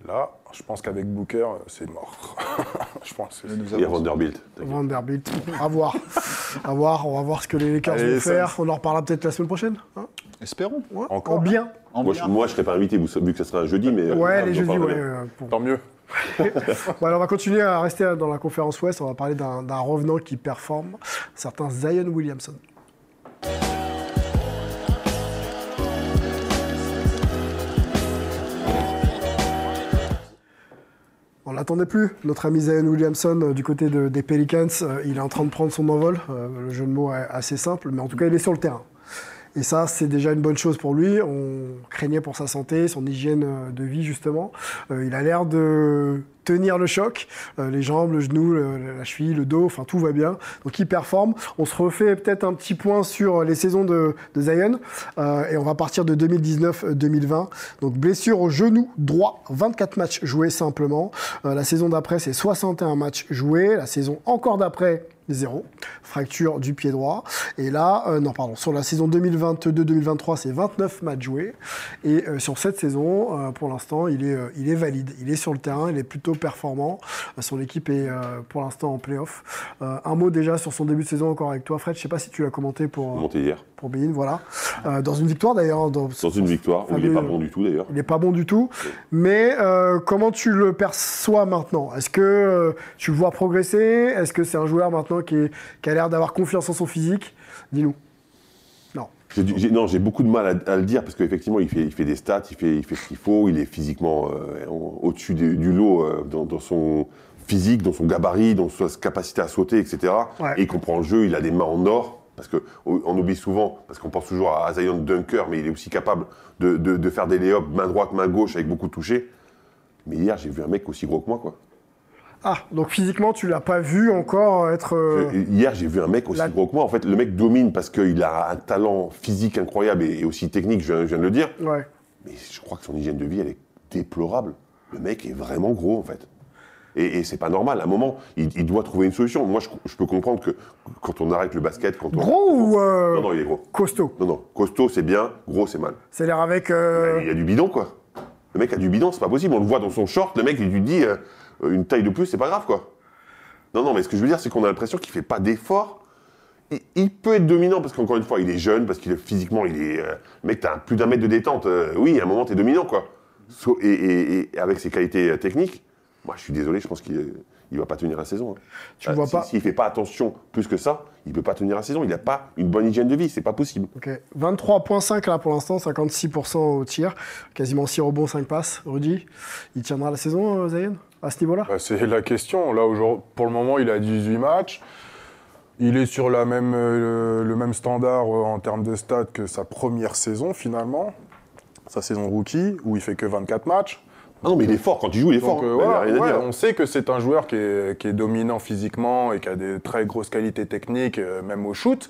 Là, je pense qu'avec Booker, euh, c'est mort. je pense. que Nous Et Vanderbilt. Vanderbilt. À voir. à voir. On va voir ce que les Lakers Allez, vont faire. On en reparlera peut-être la semaine prochaine. hein Espérons. Ouais. Encore En bien. En Moi, bien. je, moi, je serais pas invité, vu que ça sera un jeudi, mais. euh, Ouais, on les jeudis, ouais. euh, pour- Tant mieux. Bon, alors on va continuer à rester dans la conférence Ouest. On va parler d'un revenant qui performe, certain Zion Williamson. On l'attendait plus, notre ami Zion Williamson euh, du côté de- des Pelicans. euh, il est en train de prendre son envol. Euh, le jeu de mots est assez simple, mais en tout cas, il est sur le terrain. Et ça, c'est déjà une bonne chose pour lui. On craignait pour sa santé, son hygiène euh, de vie, justement. Euh, il a l'air de tenir le choc. Euh, les jambes, le genou, la cheville, le dos, enfin, tout va bien. Donc, il performe. On se refait peut-être un petit point sur les saisons de, Zion. Euh, et on va partir de 2019-2020. Donc, blessure au genou droit, 24 matchs joués simplement. Euh, la saison d'après, c'est 61 matchs joués. La saison encore d'après, zéro. Fracture du pied droit. Et là, non, pardon, sur la saison 2022-2023, c'est 29 matchs joués. Et sur cette saison, pour l'instant, il il est valide. Il est sur le terrain, il est plutôt performant. Son équipe est euh, pour l'instant en playoff. Euh, un mot déjà sur son début de saison encore avec toi, Fred. Je sais pas si tu l'as commenté pour, euh, Monté hier. pour Bein, voilà. Dans une victoire d'ailleurs. Dans, Dans une victoire, où il est fameux- pas bon du tout d'ailleurs. il n'est pas bon du tout. Mais comment tu le perçois maintenant? Est-ce que tu le vois progresser? Est-ce que c'est un joueur maintenant qui, est- qui a l'air d'avoir confiance en son physique? Dis-nous. Non. J'ai non, beaucoup de mal à, à le dire parce qu'effectivement, il fait, il fait des stats, il fait, il fait ce qu'il faut, il est physiquement euh, au-dessus du, du lot euh, dans, dans son physique, dans son gabarit, dans sa capacité à sauter, etc. Ouais. Et il comprend le jeu, il a des mains en or. Parce qu'on on oublie souvent, parce qu'on pense toujours à Zion Dunker, mais il est aussi capable de, de- de faire des lay-ups main droite, main gauche avec beaucoup de toucher. Mais hier, j'ai vu un mec aussi gros que moi, quoi. Ah, donc physiquement, tu l'as pas vu encore être. euh, Hier, j'ai vu un mec aussi la- gros que moi. En fait, le mec domine parce qu'il a un talent physique incroyable et, aussi technique, je, viens- je viens de le dire. Ouais. Mais je crois que son hygiène de vie, elle est déplorable. Le mec est vraiment gros, en fait. Et, et c'est pas normal. À un moment, il, il doit trouver une solution. Moi, je, je peux comprendre que quand on arrête le basket, quand on... Gros ou euh, Non, non, il est gros. costaud? Non, non. Costaud, c'est bien. Gros, c'est mal. C'est l'air avec. euh, Il y a du bidon, quoi. Le mec a du bidon, c'est pas possible. On le voit dans son short. Le mec, il lui dit une taille de plus, c'est pas grave, quoi. Non, non, mais ce que je veux dire, c'est qu'on a l'impression qu'il fait pas d'efforts. Il, il peut être dominant parce qu'encore une fois, il est jeune, parce qu'il est physiquement, il est. euh, mec, t'as plus d'un mètre de détente. Euh, oui, à un moment, t'es dominant, quoi. So- et, et- et avec ses qualités euh, techniques. Moi, je suis désolé, je pense qu'il ne va pas tenir la saison. hein. Tu Euh, vois si- pas S'il ne fait pas attention plus que ça, il ne peut pas tenir la saison. Il n'a pas une bonne hygiène de vie, c'est pas possible. Ok. 23.5 là pour l'instant, 56% au tir, quasiment 6 rebonds, 5 passes. Rudy, il tiendra la saison, euh, Zayn, à ce niveau-là Bah, c'est la question. Là, aujourd'hui- pour le moment, il a 18 matchs. Il est sur la même, euh, le même standard euh, en termes de stats que sa première saison, finalement. Sa saison rookie, où il fait que 24 matchs. Ah non, mais il est fort. Quand il joue, il est Donc fort. euh. Il a on sait que c'est un joueur qui est, qui est dominant physiquement et qui a des très grosses qualités techniques, euh, même au shoot.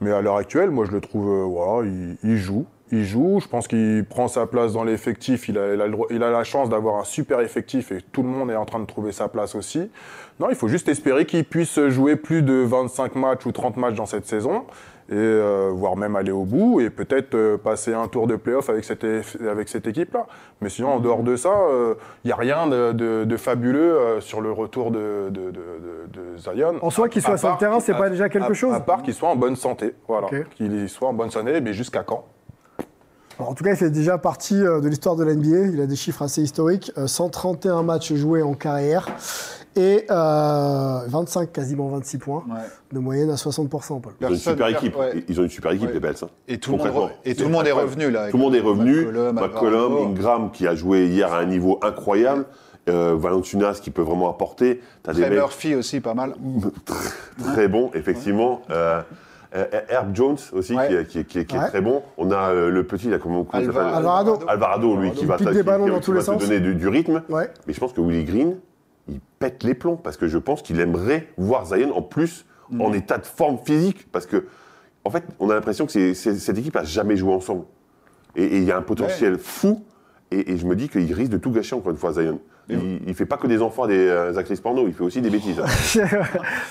Mais à l'heure actuelle, moi je le trouve, euh, voilà, il, il joue. Il joue, je pense qu'il prend sa place dans l'effectif. Il a, il, a le droit- il a la chance d'avoir un super effectif et tout le monde est en train de trouver sa place aussi. Non, il faut juste espérer qu'il puisse jouer plus de 25 matchs ou 30 matchs dans cette saison et euh, voire même aller au bout et peut-être euh, passer un tour de playoff avec cette, avec cette équipe-là. Mais sinon, en dehors de ça, il n'y a rien de, de- de fabuleux euh, sur le retour de, Zion. En soi, qu'il soit sur le terrain, c'est pas déjà quelque à- chose À part qu'il soit en bonne santé, voilà. Qu'il soit en bonne santé, mais jusqu'à quand? Alors, en tout cas, il fait déjà partie euh, de l'histoire de l'NBA. Il a des chiffres assez historiques. Euh, 131 matchs joués en carrière et euh, 25, quasiment 26 points Ouais. de moyenne à 60%, Paul. Ils ont une super équipe. ouais. Ils ont une super équipe, Ouais. les Bells. hein. Et tout le monde, et tout le monde est revenu là. Tout le monde est revenu. McCollum. Ingram qui a joué hier à un niveau incroyable. Euh, Valanciunas qui peut vraiment apporter. Des mecs Murphy aussi, pas mal. très, très bons, effectivement. Euh, euh, Herb Jones aussi Ouais. qui, est- qui qui très bon. On a euh, le petit, là, comment, comment Alva- Alvarado. Alvarado, lui, qui va, des ballons qui- dans tous te donner du, du rythme. Ouais. Mais je pense que Willie Green, il pète les plombs parce que je pense qu'il aimerait voir Zion en plus Mm. en état de forme physique parce que, en fait, on a l'impression que cette équipe a jamais joué ensemble. Et il y a un potentiel fou. Et, et je me dis qu'il risque de tout gâcher encore une fois, Zion. Il, il fait pas que des enfants des euh, actrices porno, il fait aussi des bêtises.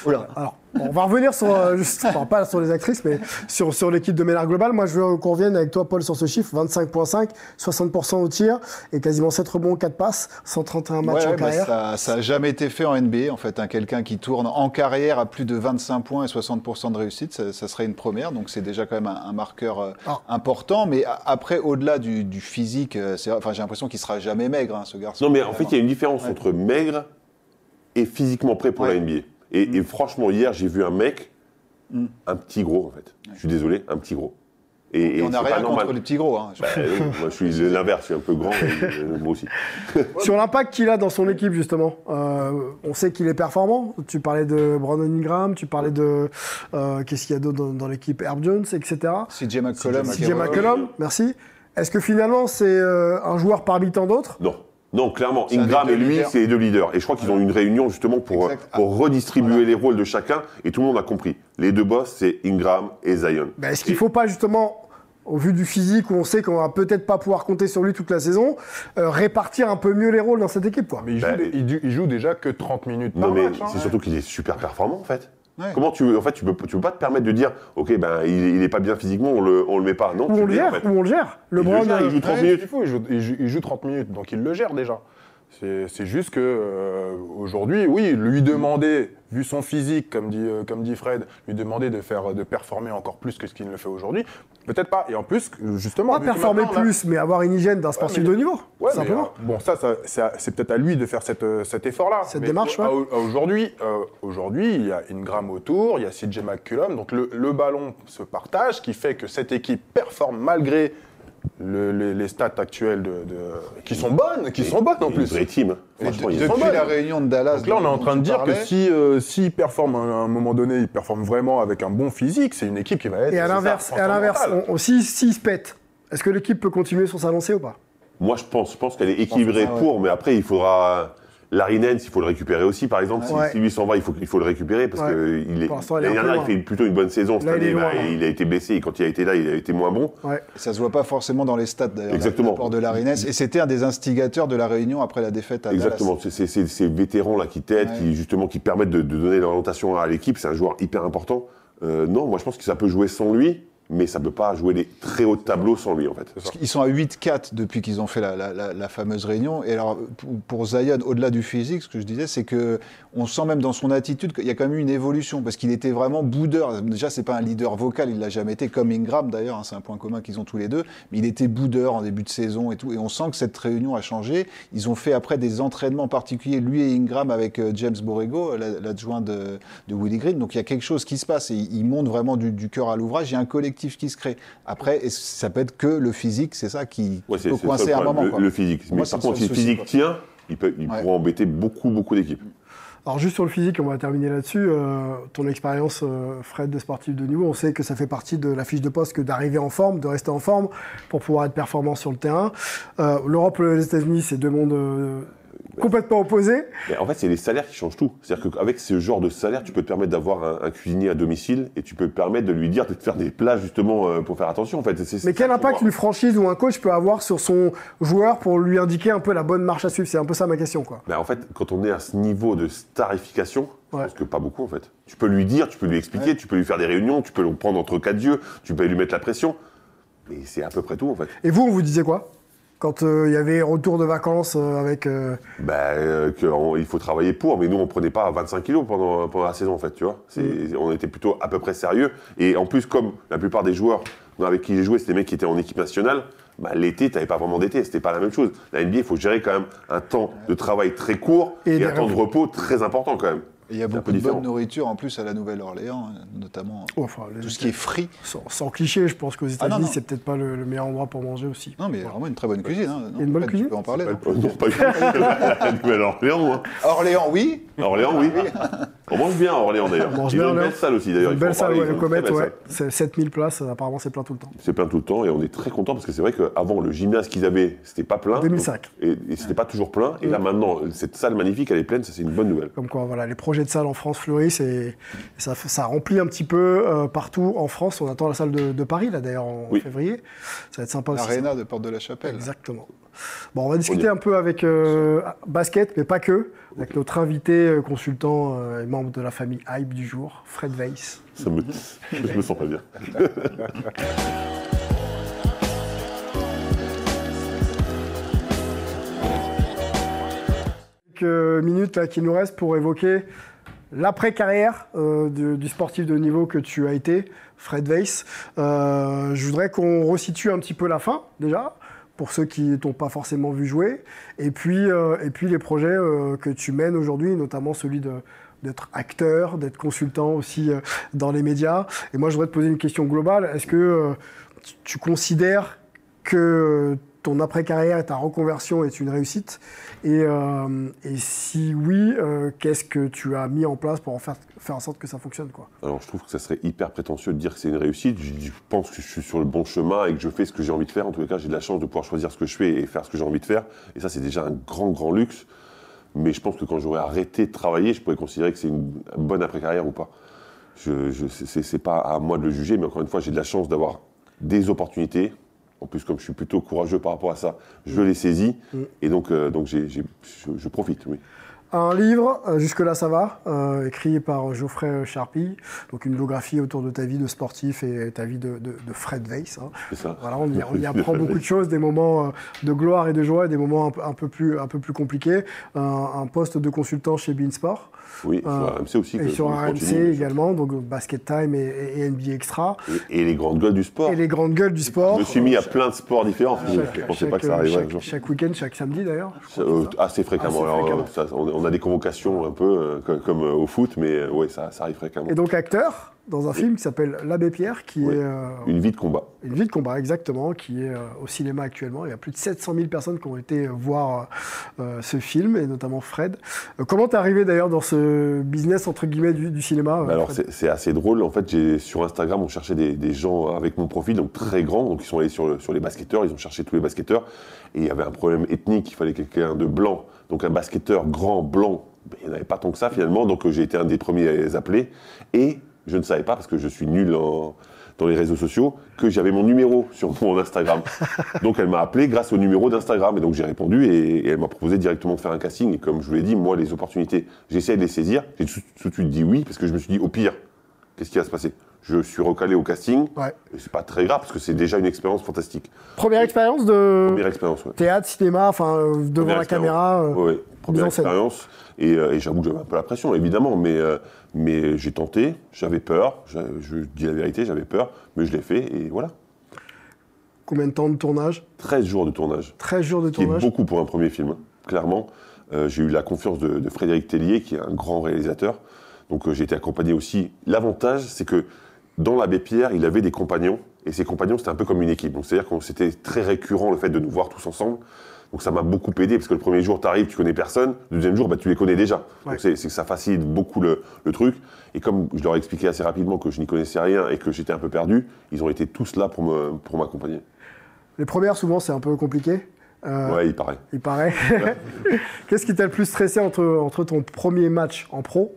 Alors, on va revenir sur, euh, juste, enfin, pas sur les actrices, mais sur, sur l'équipe de Ménard Global. Moi, je veux qu'on revienne avec toi, Paul, sur ce chiffre 25,5, 60% au tir et quasiment 7 rebonds, 4 passes, 131 matchs Ouais, en ouais, bah, carrière. ça, ça a jamais été fait en NBA, en fait. hein. Quelqu'un qui tourne en carrière à plus de 25 points et 60% de réussite, ça, ça serait une première. Donc c'est déjà quand même un, un marqueur euh, Ah. important. Mais après, au-delà du, du physique, euh, enfin, j'ai l'impression qu'il sera jamais maigre, hein, ce garçon. Non, mais en fait, il y a une différence Ouais. entre maigre et physiquement prêt pour Ouais. la NBA. Et, Mm. et franchement, hier, j'ai vu un mec, un petit gros, en fait. Je suis désolé, un petit gros. Et, Et on n'a pas rien contre les petits gros. hein. Bah, moi, je suis l'inverse, je suis un peu grand, et, euh, moi aussi. Sur l'impact qu'il a dans son équipe, justement, euh, on sait qu'il est performant. Tu parlais de Brandon Ingram, tu parlais de. euh, Qu'est-ce qu'il y a d'autre dans, dans l'équipe? Herb Jones, etc. CJ McCollum. CJ McCollum, merci. Est-ce que finalement, c'est euh, un joueur parmi tant d'autres? Non. Non, clairement, Ingram et lui, c'est les deux leaders. Et je crois qu'ils ont une réunion justement pour, Exact. pour redistribuer les rôles de chacun. Et tout le monde a compris. Les deux boss, c'est Ingram et Zion. Ben, Est-ce qu'il ne faut pas justement, au vu du physique où on sait qu'on va peut-être pas pouvoir compter sur lui toute la saison, euh, répartir un peu mieux les rôles dans cette équipe quoi? Mais il joue, Bah, du- il joue déjà que 30 minutes par Non, mais hein. c'est surtout qu'il est super performant, en fait. Ouais. Comment tu veux, en fait, tu peux, tu peux pas te permettre de dire, ok, ben, il, il est pas bien physiquement, on le, on le met pas. Non, tu on le en gère fait. On le gère Il le gère, il euh, joue 30 Ouais, minutes. il faut, il joue, il joue- il joue 30 minutes, donc il le gère déjà. C'est juste que euh, aujourd'hui, oui, lui demander, vu son physique, comme dit, euh, comme dit Fred, lui demander de faire, de performer encore plus que ce qu'il ne le fait aujourd'hui, peut-être pas. Et en plus, justement, pas performer a- plus, mais avoir une hygiène d'un sportif mais- de haut niveau, Ouais, mais, simplement. euh, bon, ça, ça, c'est peut-être à lui de faire cette, euh, cet effort-là. Cette Mais démarche, ouais. Aujourd'hui, euh, aujourd'hui, il y a Ingram autour, il y a CJ McCullum, donc le, le ballon se partage, qui fait que cette équipe performe malgré le- les, les stats actuelles de, de- qui sont bonnes, qui sont bonnes en Une plus. vraie team. hein. Et Franchement, de- ils depuis la réunion de Dallas. Donc là, on est en train de dire que si euh, s'il performe à un moment donné, il performe vraiment avec un bon physique, c'est une équipe qui va être. Et à l'inverse, et à l'inverse, si- s'il se pète, est-ce que l'équipe peut continuer sur sa lancée ou pas? Moi, je pense, je pense qu'elle est équilibrée ça, ouais. pour, mais après, il faudra. Larry Nance, il faut le récupérer aussi, par exemple. Si- Ouais. Si, lui s'en va, il faut, il faut le récupérer parce Ouais. que il est. L'année dernière, il fait plutôt une bonne saison. Cette Là, il année, bah, loin, ouais. il a été blessé et quand il a été là, il a été moins bon. Ouais. Ça se voit pas forcément dans les stats d'ailleurs. Exactement. L'apport de Larry Nance. Et c'était un des instigateurs de la réunion après la défaite à Exactement. C'est c'est- c'est ces vétérans là qui t'aident, Ouais. qui justement qui permettent de, de donner l'orientation à l'équipe. C'est un joueur hyper important. Euh, non, moi je pense que ça peut jouer sans lui. Mais ça peut pas jouer les très hauts tableaux sans lui en fait. Ils sont à 8-4 depuis qu'ils ont fait la, fameuse réunion. Et alors, pour, Zion, au-delà du physique, ce que je disais, c'est que on sent même dans son attitude qu'il y a quand même eu une évolution, parce qu'il était vraiment boudeur. Déjà, c'est pas un leader vocal, il l'a jamais été, comme Ingram d'ailleurs, hein, c'est un point commun qu'ils ont tous les deux, mais il était boudeur en début de saison et tout. Et on sent que cette réunion a changé. Ils ont fait après des entraînements particuliers, lui et Ingram, avec euh, James Borrego, la- l'adjoint de, Willie Green. Donc il y a quelque chose qui se passe et ils montent vraiment du, du cœur à l'ouvrage. Il y a un collectif qui se crée. Après, que ça peut être que le physique, c'est ça qui Ouais, c'est peut coincer à un moment. le, quoi. le physique. Moi, Mais par contre, si le physique quoi. tient, il, peut, il Ouais. pourra embêter beaucoup, beaucoup d'équipes. Alors juste sur le physique, on va terminer là-dessus. Euh, ton expérience, euh, Fred, de sportif de niveau, on sait que ça fait partie de la fiche de poste que d'arriver en forme, de rester en forme pour pouvoir être performant sur le terrain. Euh, L'Europe et les États-Unis, c'est deux mondes euh, complètement opposés. Mais en fait, c'est les salaires qui changent tout. C'est-à-dire qu'avec ce genre de salaire, tu peux te permettre d'avoir un, un cuisinier à domicile et tu peux te permettre de lui dire de te faire des plats justement euh, pour faire attention. En fait, Mais quel impact une franchise ou un coach peut avoir sur son joueur pour lui indiquer un peu la bonne marche à suivre? C'est un peu ça ma question, quoi. Ben, en fait, quand on est à ce niveau de starification, Ouais. pense que pas beaucoup en fait. Tu peux lui dire, tu peux lui expliquer, tu peux lui faire des réunions, tu peux le prendre entre quatre yeux, tu peux lui mettre la pression. Mais c'est à peu près tout en fait. Et vous, on vous disait quoi? Quand euh, il y avait retour de vacances euh, avec... euh, Ben, euh, on- il faut travailler pour, mais nous on prenait pas 25 kilos pendant, pendant la saison en fait, tu vois. Mm. On était plutôt à peu près sérieux. Et en plus, comme la plupart des joueurs avec qui j'ai joué, c'était des mecs qui étaient en équipe nationale, bah, l'été, t'avais pas vraiment d'été, c'était pas la même chose. La NBA, il faut gérer quand même un temps de travail très court Et un temps de repos très important quand même. Et il y a beaucoup de différent. bonne nourriture en plus à la Nouvelle-Orléans, notamment oh, enfin, les- tout ce qui est frit. sans, sans cliché, je pense qu'aux Ah, non, États-Unis, non. c'est peut-être pas le, le meilleur endroit pour manger aussi. Non, mais vraiment une très bonne cuisine. Hein. Il y a une bonne cuisine Tu peux en parler. hein. Euh, non, pas. La Nouvelle-Orléans, hein. Orléans, oui. Orléans, oui. On mange bien à Orléans d'ailleurs. On mange Ils bien ont une belle salle aussi d'ailleurs. Une belle salle, ouais, le Comet, ouais. C'est 7000 places, apparemment c'est plein tout le temps. C'est plein tout le temps et on est très content parce que c'est vrai qu'avant le gymnase qu'ils avaient, c'était pas plein. 2005. Et, et c'était pas toujours plein. Et là maintenant, cette salle magnifique, elle est pleine, ça c'est une bonne nouvelle. Comme quoi, voilà, les projets de salle en France fleurissent et, ça, remplit un petit peu euh, partout en France. On attend la salle de, de Paris, là d'ailleurs, en Oui. février. Ça va être sympa aussi. L'Arena de Porte de la Chapelle. Exactement. Bon, on va discuter un peu avec euh, basket, mais pas que, avec notre invité euh, consultant euh, et membre de la famille Hype du jour, Fred Weiss. Ça me, je me sens pas bien. Quelques minutes là, qui nous restent pour évoquer l'après-carrière euh, du, du sportif de niveau que tu as été, Fred Weiss. Euh, je voudrais qu'on resitue un petit peu la fin, déjà, pour ceux qui ne t'ont pas forcément vu jouer, et puis, euh, et puis les projets euh, que tu mènes aujourd'hui, notamment celui d'être acteur, d'être consultant aussi euh, dans les médias. Et moi, je voudrais te poser une question globale. Est-ce que tu considères que ton après-carrière et ta reconversion est une réussite et, euh, et si oui, euh, qu'est-ce que tu as mis en place pour en faire, faire en sorte que ça fonctionne quoi? Alors je trouve que ça serait hyper prétentieux de dire que c'est une réussite. Je, pense que je suis sur le bon chemin et que je fais ce que j'ai envie de faire. En les cas, j'ai de la chance de pouvoir choisir ce que je fais et faire ce que j'ai envie de faire. Et ça, c'est déjà un grand, grand luxe. Mais je pense que quand j'aurai arrêté de travailler, je pourrais considérer que c'est une bonne après-carrière ou pas. Je, je, c'est pas à moi de le juger, mais encore une fois, j'ai de la chance d'avoir des opportunités. En plus, comme je suis plutôt courageux par rapport à ça, je les saisis. Et donc, euh, je, je profite, oui. Un livre, euh, jusque-là ça va, euh, écrit par Geoffrey Charpie, donc une biographie autour de ta vie de sportif et ta vie de, de- de Fred Weiss. hein. C'est ça. Voilà, on y, on y apprend beaucoup de choses, des moments euh, de gloire et de joie, et des moments un, peu- un peu plus, un peu plus compliqués. Un, un poste de consultant chez Beansport. Oui, sur Euh, RMC aussi. Et sur RMC continue. également, donc Basket Time et, et NBA Extra. Et, et les grandes gueules du sport. Et les grandes gueules du sport. Je me suis mis à plein de sports différents. Je ne pensais pas que ça arriverait chaque, chaque week-end, chaque samedi d'ailleurs. Euh, assez fréquemment. Assez Alors, fréquemment. euh, ça, on, on a des convocations un peu euh, comme, comme, euh, au foot, mais euh, ouais, ça, ça arrive fréquemment. Et donc acteur dans un film qui s'appelle L'Abbé Pierre, qui Oui. est euh, Une vie de combat. une vie de combat exactement, qui est euh, au cinéma actuellement. Il y a plus de 700 000 personnes qui ont été voir euh, ce film, et notamment Fred. Comment t'es arrivé d'ailleurs dans ce business entre guillemets du, du cinéma Alors c'est assez drôle. En fait, sur Instagram, on cherchait des, des gens avec mon profil, donc très grands. Donc ils sont allés sur, sur les basketteurs, ils ont cherché tous les basketteurs. Et il y avait un problème ethnique, il fallait quelqu'un de blanc. Donc un basketteur grand, blanc, ben, il n'y en avait pas tant que ça finalement. Donc euh, j'ai été un des premiers appelés. Et je ne savais pas, parce que je suis nul en- dans les réseaux sociaux, que j'avais mon numéro sur mon Instagram. donc elle m'a appelé grâce au numéro d'Instagram. Et donc j'ai répondu et, et elle m'a proposé directement de faire un casting. Et comme je vous l'ai dit, moi, les opportunités, j'essaie de les saisir. J'ai tout, tout de suite dit oui, parce que je me suis dit, au pire, qu'est-ce qui va se passer? Je suis recalé au casting. Ouais. C'est pas très grave parce que c'est déjà une expérience fantastique. Première expérience de Première expérience, ouais. théâtre, cinéma, enfin euh, devant Première la caméra. euh, ouais. Première expérience. Et, euh, et j'avoue que j'avais un peu la pression, évidemment, mais, mais j'ai tenté, j'avais peur, je, dis la vérité, j'avais peur, mais je l'ai fait et voilà. Combien de temps de tournage? 13 jours de tournage. 13 jours de tournage. beaucoup pour un premier film, hein, clairement. J'ai eu la confiance de, de Frédéric Tellier, qui est un grand réalisateur. Donc j'ai été accompagné aussi. L'avantage, c'est que dans l'abbé Pierre, il avait des compagnons, et ces compagnons, c'était un peu comme une équipe. Donc c'est-à-dire que c'était très récurrent le fait de nous voir tous ensemble. Donc ça m'a beaucoup aidé, parce que le premier jour, tu arrives, tu connais personne. Le deuxième jour, bah, tu les connais déjà. Ouais. Donc c'est c'est que ça facilite beaucoup le, le truc. Et comme je leur ai expliqué assez rapidement que je n'y connaissais rien et que j'étais un peu perdu, ils ont été tous là pour me- pour m'accompagner. Les premières, souvent, c'est un peu compliqué. Euh, ouais, il paraît. Il paraît. Qu'est-ce qui t'a le plus stressé entre, entre ton premier match en pro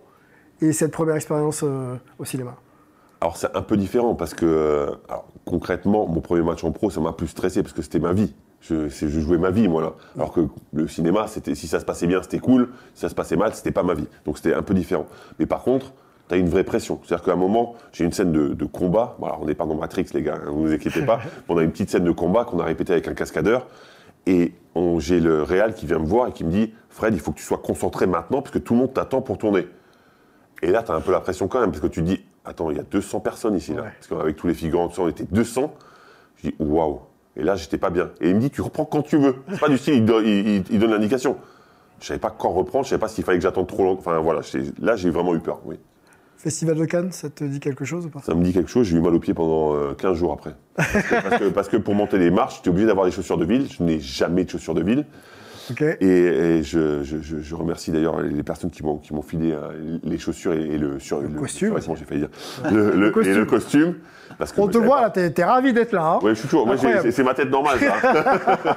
et cette première expérience euh, au cinéma? Alors c'est un peu différent parce que euh, alors, concrètement, mon premier match en pro, ça m'a plus stressé parce que c'était ma vie. Je, jouais ma vie, moi là. Alors que le cinéma, c'était si ça se passait bien, c'était cool. Si ça se passait mal, c'était pas ma vie. Donc c'était un peu différent. Mais par contre, tu as une vraie pression. C'est-à-dire qu'à un moment, j'ai une scène de, de combat. Bon, alors, on n'est pas dans Matrix, les gars, hein, vous inquiétez pas. on a une petite scène de combat qu'on a répétée avec un cascadeur. Et j'ai le réal qui vient me voir et qui me dit Fred, il faut que tu sois concentré maintenant parce que tout le monde t'attend pour tourner. Et là, tu as un peu la pression quand même, parce que tu te dis, attends, il y a 200 personnes ici, là. Ouais. Parce qu'avec tous les figurants, on était 200. Je dis, waouh. Et là, j'étais pas bien. Et il me dit, tu reprends quand tu veux. C'est pas du style, il, do- il- il- il donne l'indication. Je savais pas quand reprendre, je savais pas s'il fallait que j'attende trop longtemps. Enfin, voilà, là, j'ai vraiment eu peur, oui. Festival de Cannes, ça te dit quelque chose ou pas? Ça me dit quelque chose, j'ai eu mal aux pieds pendant euh, 15 jours après. Parce que, parce que- parce que pour monter les marches, tu es obligé d'avoir des chaussures de ville. Je n'ai jamais de chaussures de ville. Et, et je, je- je- remercie d'ailleurs les personnes qui m'ont qui m'ont filé euh, les chaussures et, et le, sur, costume. survêtement, j'ai failli dire. Le, le- costume. Et le costume. Parce que On te voit là, t'es t'es ravi d'être là. hein je suis toujours. Moi, c'est c'est ma tête normale, ça.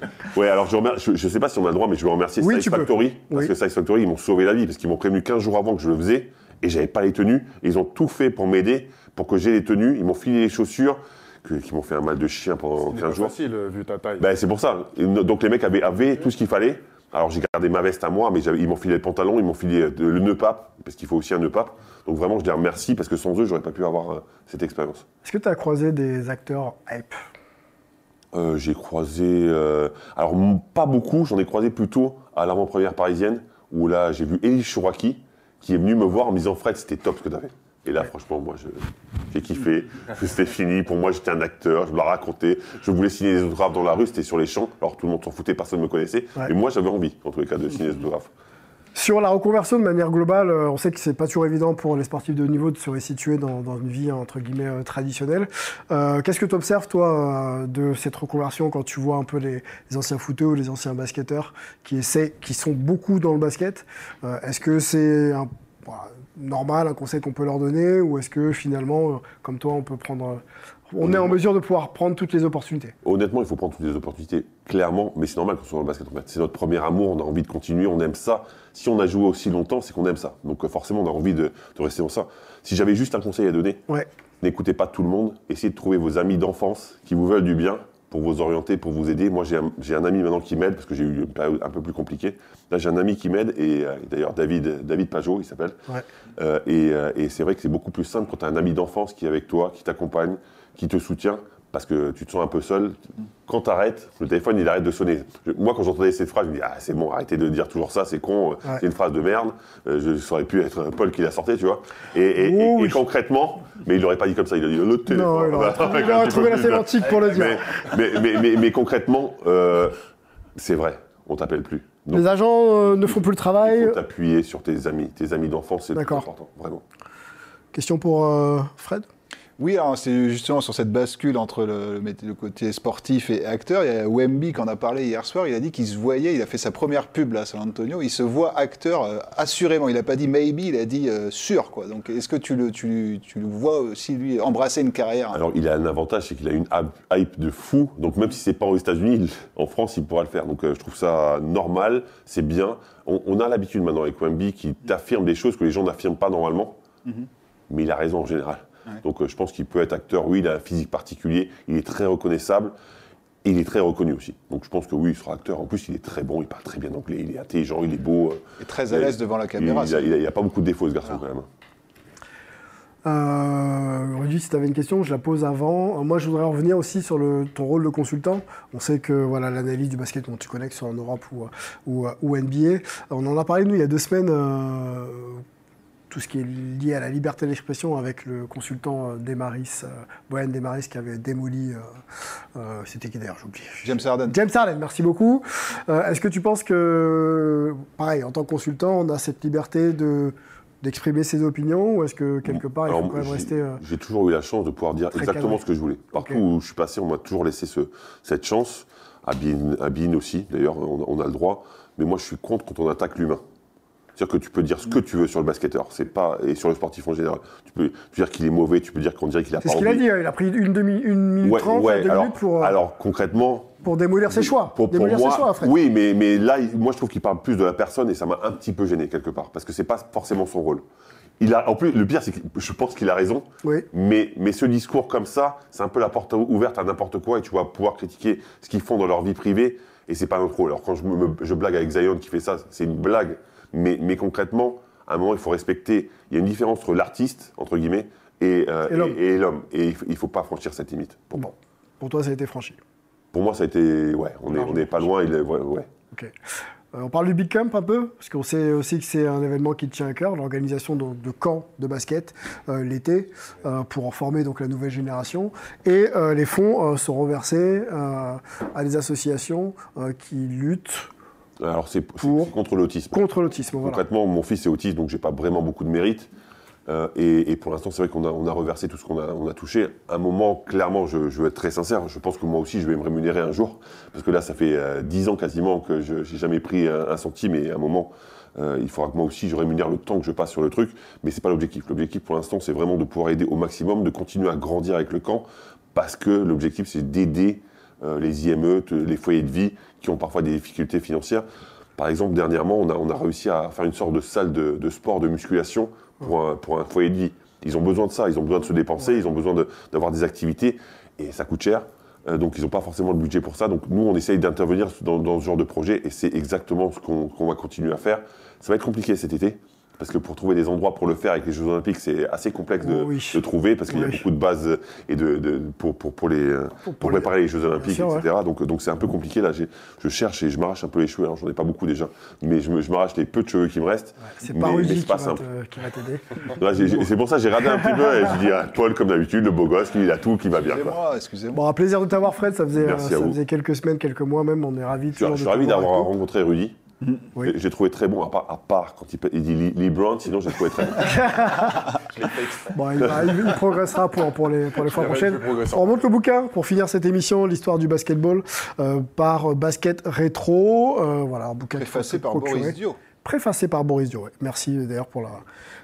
ouais, alors je, remer- je, je sais pas si on a le droit, mais je veux remercier Oui, Size peux. Factory. Parce Oui. que Size Factory, ils m'ont sauvé la vie, parce qu'ils m'ont prévenu 15 jours avant que je le faisais, et j'avais pas les tenues. Et ils ont tout fait pour m'aider, pour que j'ai les tenues. Ils m'ont filé les chaussures, que- qui m'ont fait un mal de chien pendant C'est 15 pas jours. facile, euh, vu ta taille. Ben, c'est pour ça. Donc les mecs avaient, avaient tout ce qu'il fallait. Alors j'ai gardé ma veste à moi, mais ils m'ont filé le pantalon, ils m'ont filé euh, le nœud pape, parce qu'il faut aussi un nœud pape. Donc vraiment, je les remercie, parce que sans eux, j'aurais pas pu avoir euh, cette expérience. Est-ce que tu as croisé des acteurs hype? Euh, j'ai croisé, euh, alors pas beaucoup, j'en ai croisé plutôt à l'avant-première parisienne, où là j'ai vu Elie Chouraki, qui est venu me voir en me disant Fred, c'était top ce que tu avais. Et là, franchement, moi, je- j'ai kiffé. C'était fini. Pour moi, j'étais un acteur. Je me la racontais. Je voulais signer des autographes dans la rue. C'était sur les champs. Alors, tout le monde s'en foutait. Personne ne me connaissait. Ouais. Mais moi, j'avais envie, en tous les cas, de signer des autographes. Sur la reconversion de manière globale, euh, on sait que c'est pas toujours évident pour les sportifs de haut niveau de se resituer dans, dans une vie entre guillemets euh, traditionnelle. Euh, Qu'est-ce que tu observes toi de cette reconversion quand tu vois un peu les, les anciens footeux ou les anciens basketteurs qui essaient, qui sont beaucoup dans le basket? Euh, Est-ce que c'est un- voilà, normal, un conseil qu'on peut leur donner, ou est-ce que finalement, euh, comme toi, on peut prendre, euh, on est en mesure de pouvoir prendre toutes les opportunités? Honnêtement, il faut prendre toutes les opportunités, clairement, mais c'est normal qu'on soit dans le basket. en fait. C'est notre premier amour, on a envie de continuer, on aime ça. Si on a joué aussi longtemps, c'est qu'on aime ça. Donc euh, forcément, on a envie de, de rester dans ça. Si j'avais juste un conseil à donner, Ouais. n'écoutez pas tout le monde, essayez de trouver vos amis d'enfance qui vous veulent du bien pour vous orienter, pour vous aider. Moi, j'ai un, ami maintenant qui m'aide, parce que j'ai eu une période un peu plus compliquée. Là, j'ai un ami qui m'aide, et euh, d'ailleurs, David, David Pajot, il s'appelle. Ouais. Euh, et euh, et c'est vrai que c'est beaucoup plus simple quand tu as un ami d'enfance qui est avec toi, qui t'accompagne, qui te soutient, parce que tu te sens un peu seul. Quand tu arrêtes, le téléphone, il arrête de sonner. Je- moi, quand j'entendais cette phrase, je me dis, ah, c'est bon, arrêtez de dire toujours ça, c'est con, euh, Ouais. c'est une phrase de merde. Euh, je ça aurait pu être Paul qui la sortait, tu vois. Et, Oh, concrètement, mais il l'aurait pas dit comme ça, il a dit le téléphone. Non, il aurait Voilà, trouvé, il la sémantique pour le dire. mais, mais, mais, mais- mais concrètement, euh, c'est vrai, on t'appelle plus. Donc, Les agents euh, ne font plus le il travail. faut t'appuyer sur tes amis. Tes amis d'enfance, c'est important, vraiment. Question pour Fred? Oui, c'est justement sur cette bascule entre le, côté sportif et acteur. Il y a Wemby qui en a parlé hier soir. Il a dit qu'il se voyait, il a fait sa première pub là, à San Antonio. Il se voit acteur euh, assurément. Il n'a pas dit maybe, il a dit euh, sûr. Quoi. Donc est-ce que tu le, tu, tu le vois aussi, lui, embrasser une carrière? Alors, il a un avantage, c'est qu'il a une hype- de fou. Donc, même si c'est pas aux États-Unis, en France, il pourra le faire. Donc, euh, je trouve ça normal, c'est bien. On, on a l'habitude maintenant avec Wemby qui t'affirme des choses que les gens n'affirment pas normalement. Mais il a raison en général. Donc, euh, je pense qu'il peut être acteur. Oui, il a un physique particulier. Il est très reconnaissable. Et il est très reconnu aussi. Donc, je pense que oui, il sera acteur. En plus, il est très bon. Il parle très bien anglais. Il est intelligent. Il est beau. euh, Et très à l'aise devant la caméra. Il, il a, pas beaucoup de défauts, ce garçon, quand même. Euh, Rudy, si tu avais une question, je la pose avant. Euh, Moi, je voudrais revenir aussi sur le, ton rôle de consultant. On sait que voilà l'analyse du basket, bon, tu connais que ce soit en Europe ou, ou, ou NBA. On en a parlé, nous, il y a deux semaines, euh, tout ce qui est lié à la liberté d'expression avec le consultant euh, Demaris, euh, Brian Demaris, qui avait démoli. euh, C'était qui d'ailleurs J'ai oublié. James Harden. James Harden, merci beaucoup. Euh, Est-ce que tu penses que, pareil, en tant que consultant, on a cette liberté de d'exprimer ses opinions ou est-ce que quelque part il faut quand même rester euh, J'ai toujours eu la chance de pouvoir dire exactement cadré. ce que je voulais. Partout où je suis passé, on m'a toujours laissé ce- cette chance. À Bean aussi, d'ailleurs, on, on a le droit. Mais moi, je suis contre quand on attaque l'humain. C'est-à-dire que tu peux dire ce que tu veux sur le basketteur, c'est pas et sur le sportif en général. Tu peux, tu peux dire qu'il est mauvais, tu peux dire qu'on dirait qu'il a C'est pas ce qu'il a dit, il a pris une, demi, une minute Ouais, trente, ouais, deux alors, minutes pour, euh, alors concrètement, pour démolir ses choix. pour, pour démolir moi, ses choix, Fred. oui, mais, mais là, moi, je trouve qu'il parle plus de la personne et ça m'a un petit peu gêné quelque part, parce que c'est pas forcément son rôle. Il a, en plus, le pire, c'est que je pense qu'il a raison, Oui. mais, mais ce discours comme ça, c'est un peu la porte ouverte à n'importe quoi et tu vas pouvoir critiquer ce qu'ils font dans leur vie privée et c'est pas notre rôle. Alors quand je, me- je blague avec Zion qui fait ça, c'est une blague, mais, mais concrètement, à un moment, il faut respecter. Il y a une différence entre l'artiste, entre guillemets, et, euh, Et l'homme. et- et l'homme. Et il il faut pas franchir cette limite. Pour, moi. Pour toi, ça a été franchi. pour moi, ça a été. Ouais, on n'est on est pas loin. Il est, ouais, ouais. Ok. Euh, on parle du Big Camp un peu, parce qu'on sait aussi que c'est un événement qui tient à cœur, l'organisation de camps de basket euh, l'été euh, pour en former donc la nouvelle génération. Et les fonds sont reversés euh, à des associations qui luttent Alors c'est Pour- contre l'autisme. contre l'autisme. Voilà. Concrètement, mon fils est autiste, donc j'ai pas vraiment beaucoup de mérite. Euh, et, et pour l'instant, c'est vrai qu'on a, on a reversé tout ce qu'on a, on a touché. À un moment, clairement, je, je veux être très sincère, je pense que moi aussi, je vais me rémunérer un jour. Parce que là, ça fait euh, 10 ans quasiment que je n'ai jamais pris un, un centime. Et à un moment, euh, il faudra que moi aussi, je rémunère le temps que je passe sur le truc. Mais c'est pas l'objectif. L'objectif, pour l'instant, c'est vraiment de pouvoir aider au maximum, de continuer à grandir avec le camp. Parce que l'objectif, c'est d'aider euh, les IME, les foyers de vie qui ont parfois des difficultés financières. Par exemple, dernièrement, on a, réussi à faire une sorte de salle de, sport, de musculation pour un, pour un foyer de vie. Ils ont besoin de ça, ils ont besoin de se dépenser, ils ont besoin d'avoir des activités, et ça coûte cher. Euh, donc ils n'ont pas forcément le budget pour ça. Donc nous, on essaye d'intervenir dans, ce genre de projet, et c'est exactement ce qu'on va continuer à faire. Ça va être compliqué cet été, parce que pour trouver des endroits pour le faire avec les Jeux Olympiques, c'est assez complexe de, Oui. de trouver, parce qu'il y a beaucoup de bases et de, de- pour, pour, pour les, euh, Pour- pour, pour les- préparer les Jeux Olympiques, sûr, ouais. etc. Donc donc c'est un peu compliqué là. Je cherche et je m'arrache un peu les cheveux. Alors j'en ai pas beaucoup déjà, mais je me- je m'arrache les peu de cheveux qui me restent. C'est pas mais c'est qui, va simple. te- qui va t'aider. Là, j'ai- j'ai- c'est pour ça que j'ai raté un petit peu et je dis ah, Paul comme d'habitude, le beau gosse, lui il a tout qui va bien. quoi. Excusez-moi, excusez-moi. Bon, un plaisir de t'avoir, Fred. Ça faisait, euh, à ça faisait quelques semaines, quelques mois même. On est ravis. Je je suis ravi d'avoir rencontré Rudy. Oui. J'ai- trouvé très bon, à part, à part quand il, il dit Brown, sinon j'ai trouvé très bon. Bon, il, va- il- progressera pour, pour les, pour les fois prochaines. On remonte le bouquin pour finir cette émission, l'histoire du basketball, euh, par Basket Rétro. Euh, voilà, un bouquin Préfacé par procurer. Boris Dio. Préfacé par Boris Dio, ouais. Merci euh, d'ailleurs pour la,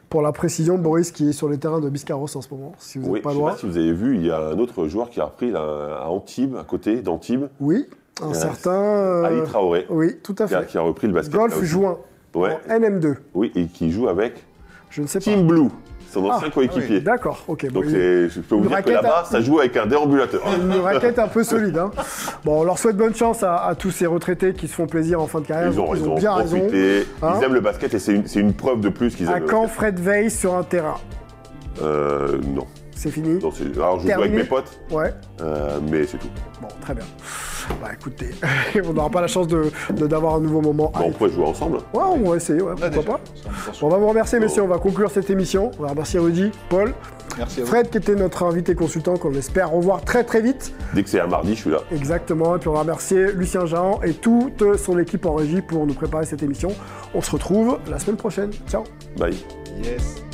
pour la précision. Boris qui est sur les terrains de Biscarros en ce moment, si vous n'êtes Oui, pas je sais loin. pas si vous avez vu, il y a un autre joueur qui a repris là, à Antibes, à côté d'Antibes, Oui, un certain... euh, Ali Traoré, Oui, tout à qui a, fait. qui a repris le basket. Golf joint Ouais. en NM2. Oui, et qui joue avec Je ne sais pas. Team Blue, son Ah, ancien coéquipier. D'accord, ok. bon, Donc c'est- je peux vous dire que là-bas, à- ça joue avec un déambulateur. Une raquette un peu solide. Hein. Bon, on leur souhaite bonne chance à, à tous ces retraités qui se font plaisir en fin de carrière. Ils ont, ils ont bien raison. Hein ils aiment le basket et c'est une, preuve de plus qu'ils À aiment le quand. Fred Veil sur un terrain? Euh, non. C'est fini Non, c'est- Alors je joue avec mes potes, Ouais. euh, mais c'est tout. Bon, très bien. Bah écoutez, on n'aura pas la chance de de- d'avoir un nouveau moment. Bah, on pourrait jouer ensemble. Ouais, on va essayer, ouais, pourquoi déjà, pas. on va vous remercier, messieurs. On va conclure cette émission. On va remercier Rudy, Paul, Merci à vous. Fred qui était notre invité consultant qu'on espère revoir très très vite. Dès que c'est un mardi, je suis là. Exactement. Et puis on va remercier Lucien Jean et toute son équipe en régie pour nous préparer cette émission. On se retrouve la semaine prochaine. Ciao Bye. Yes.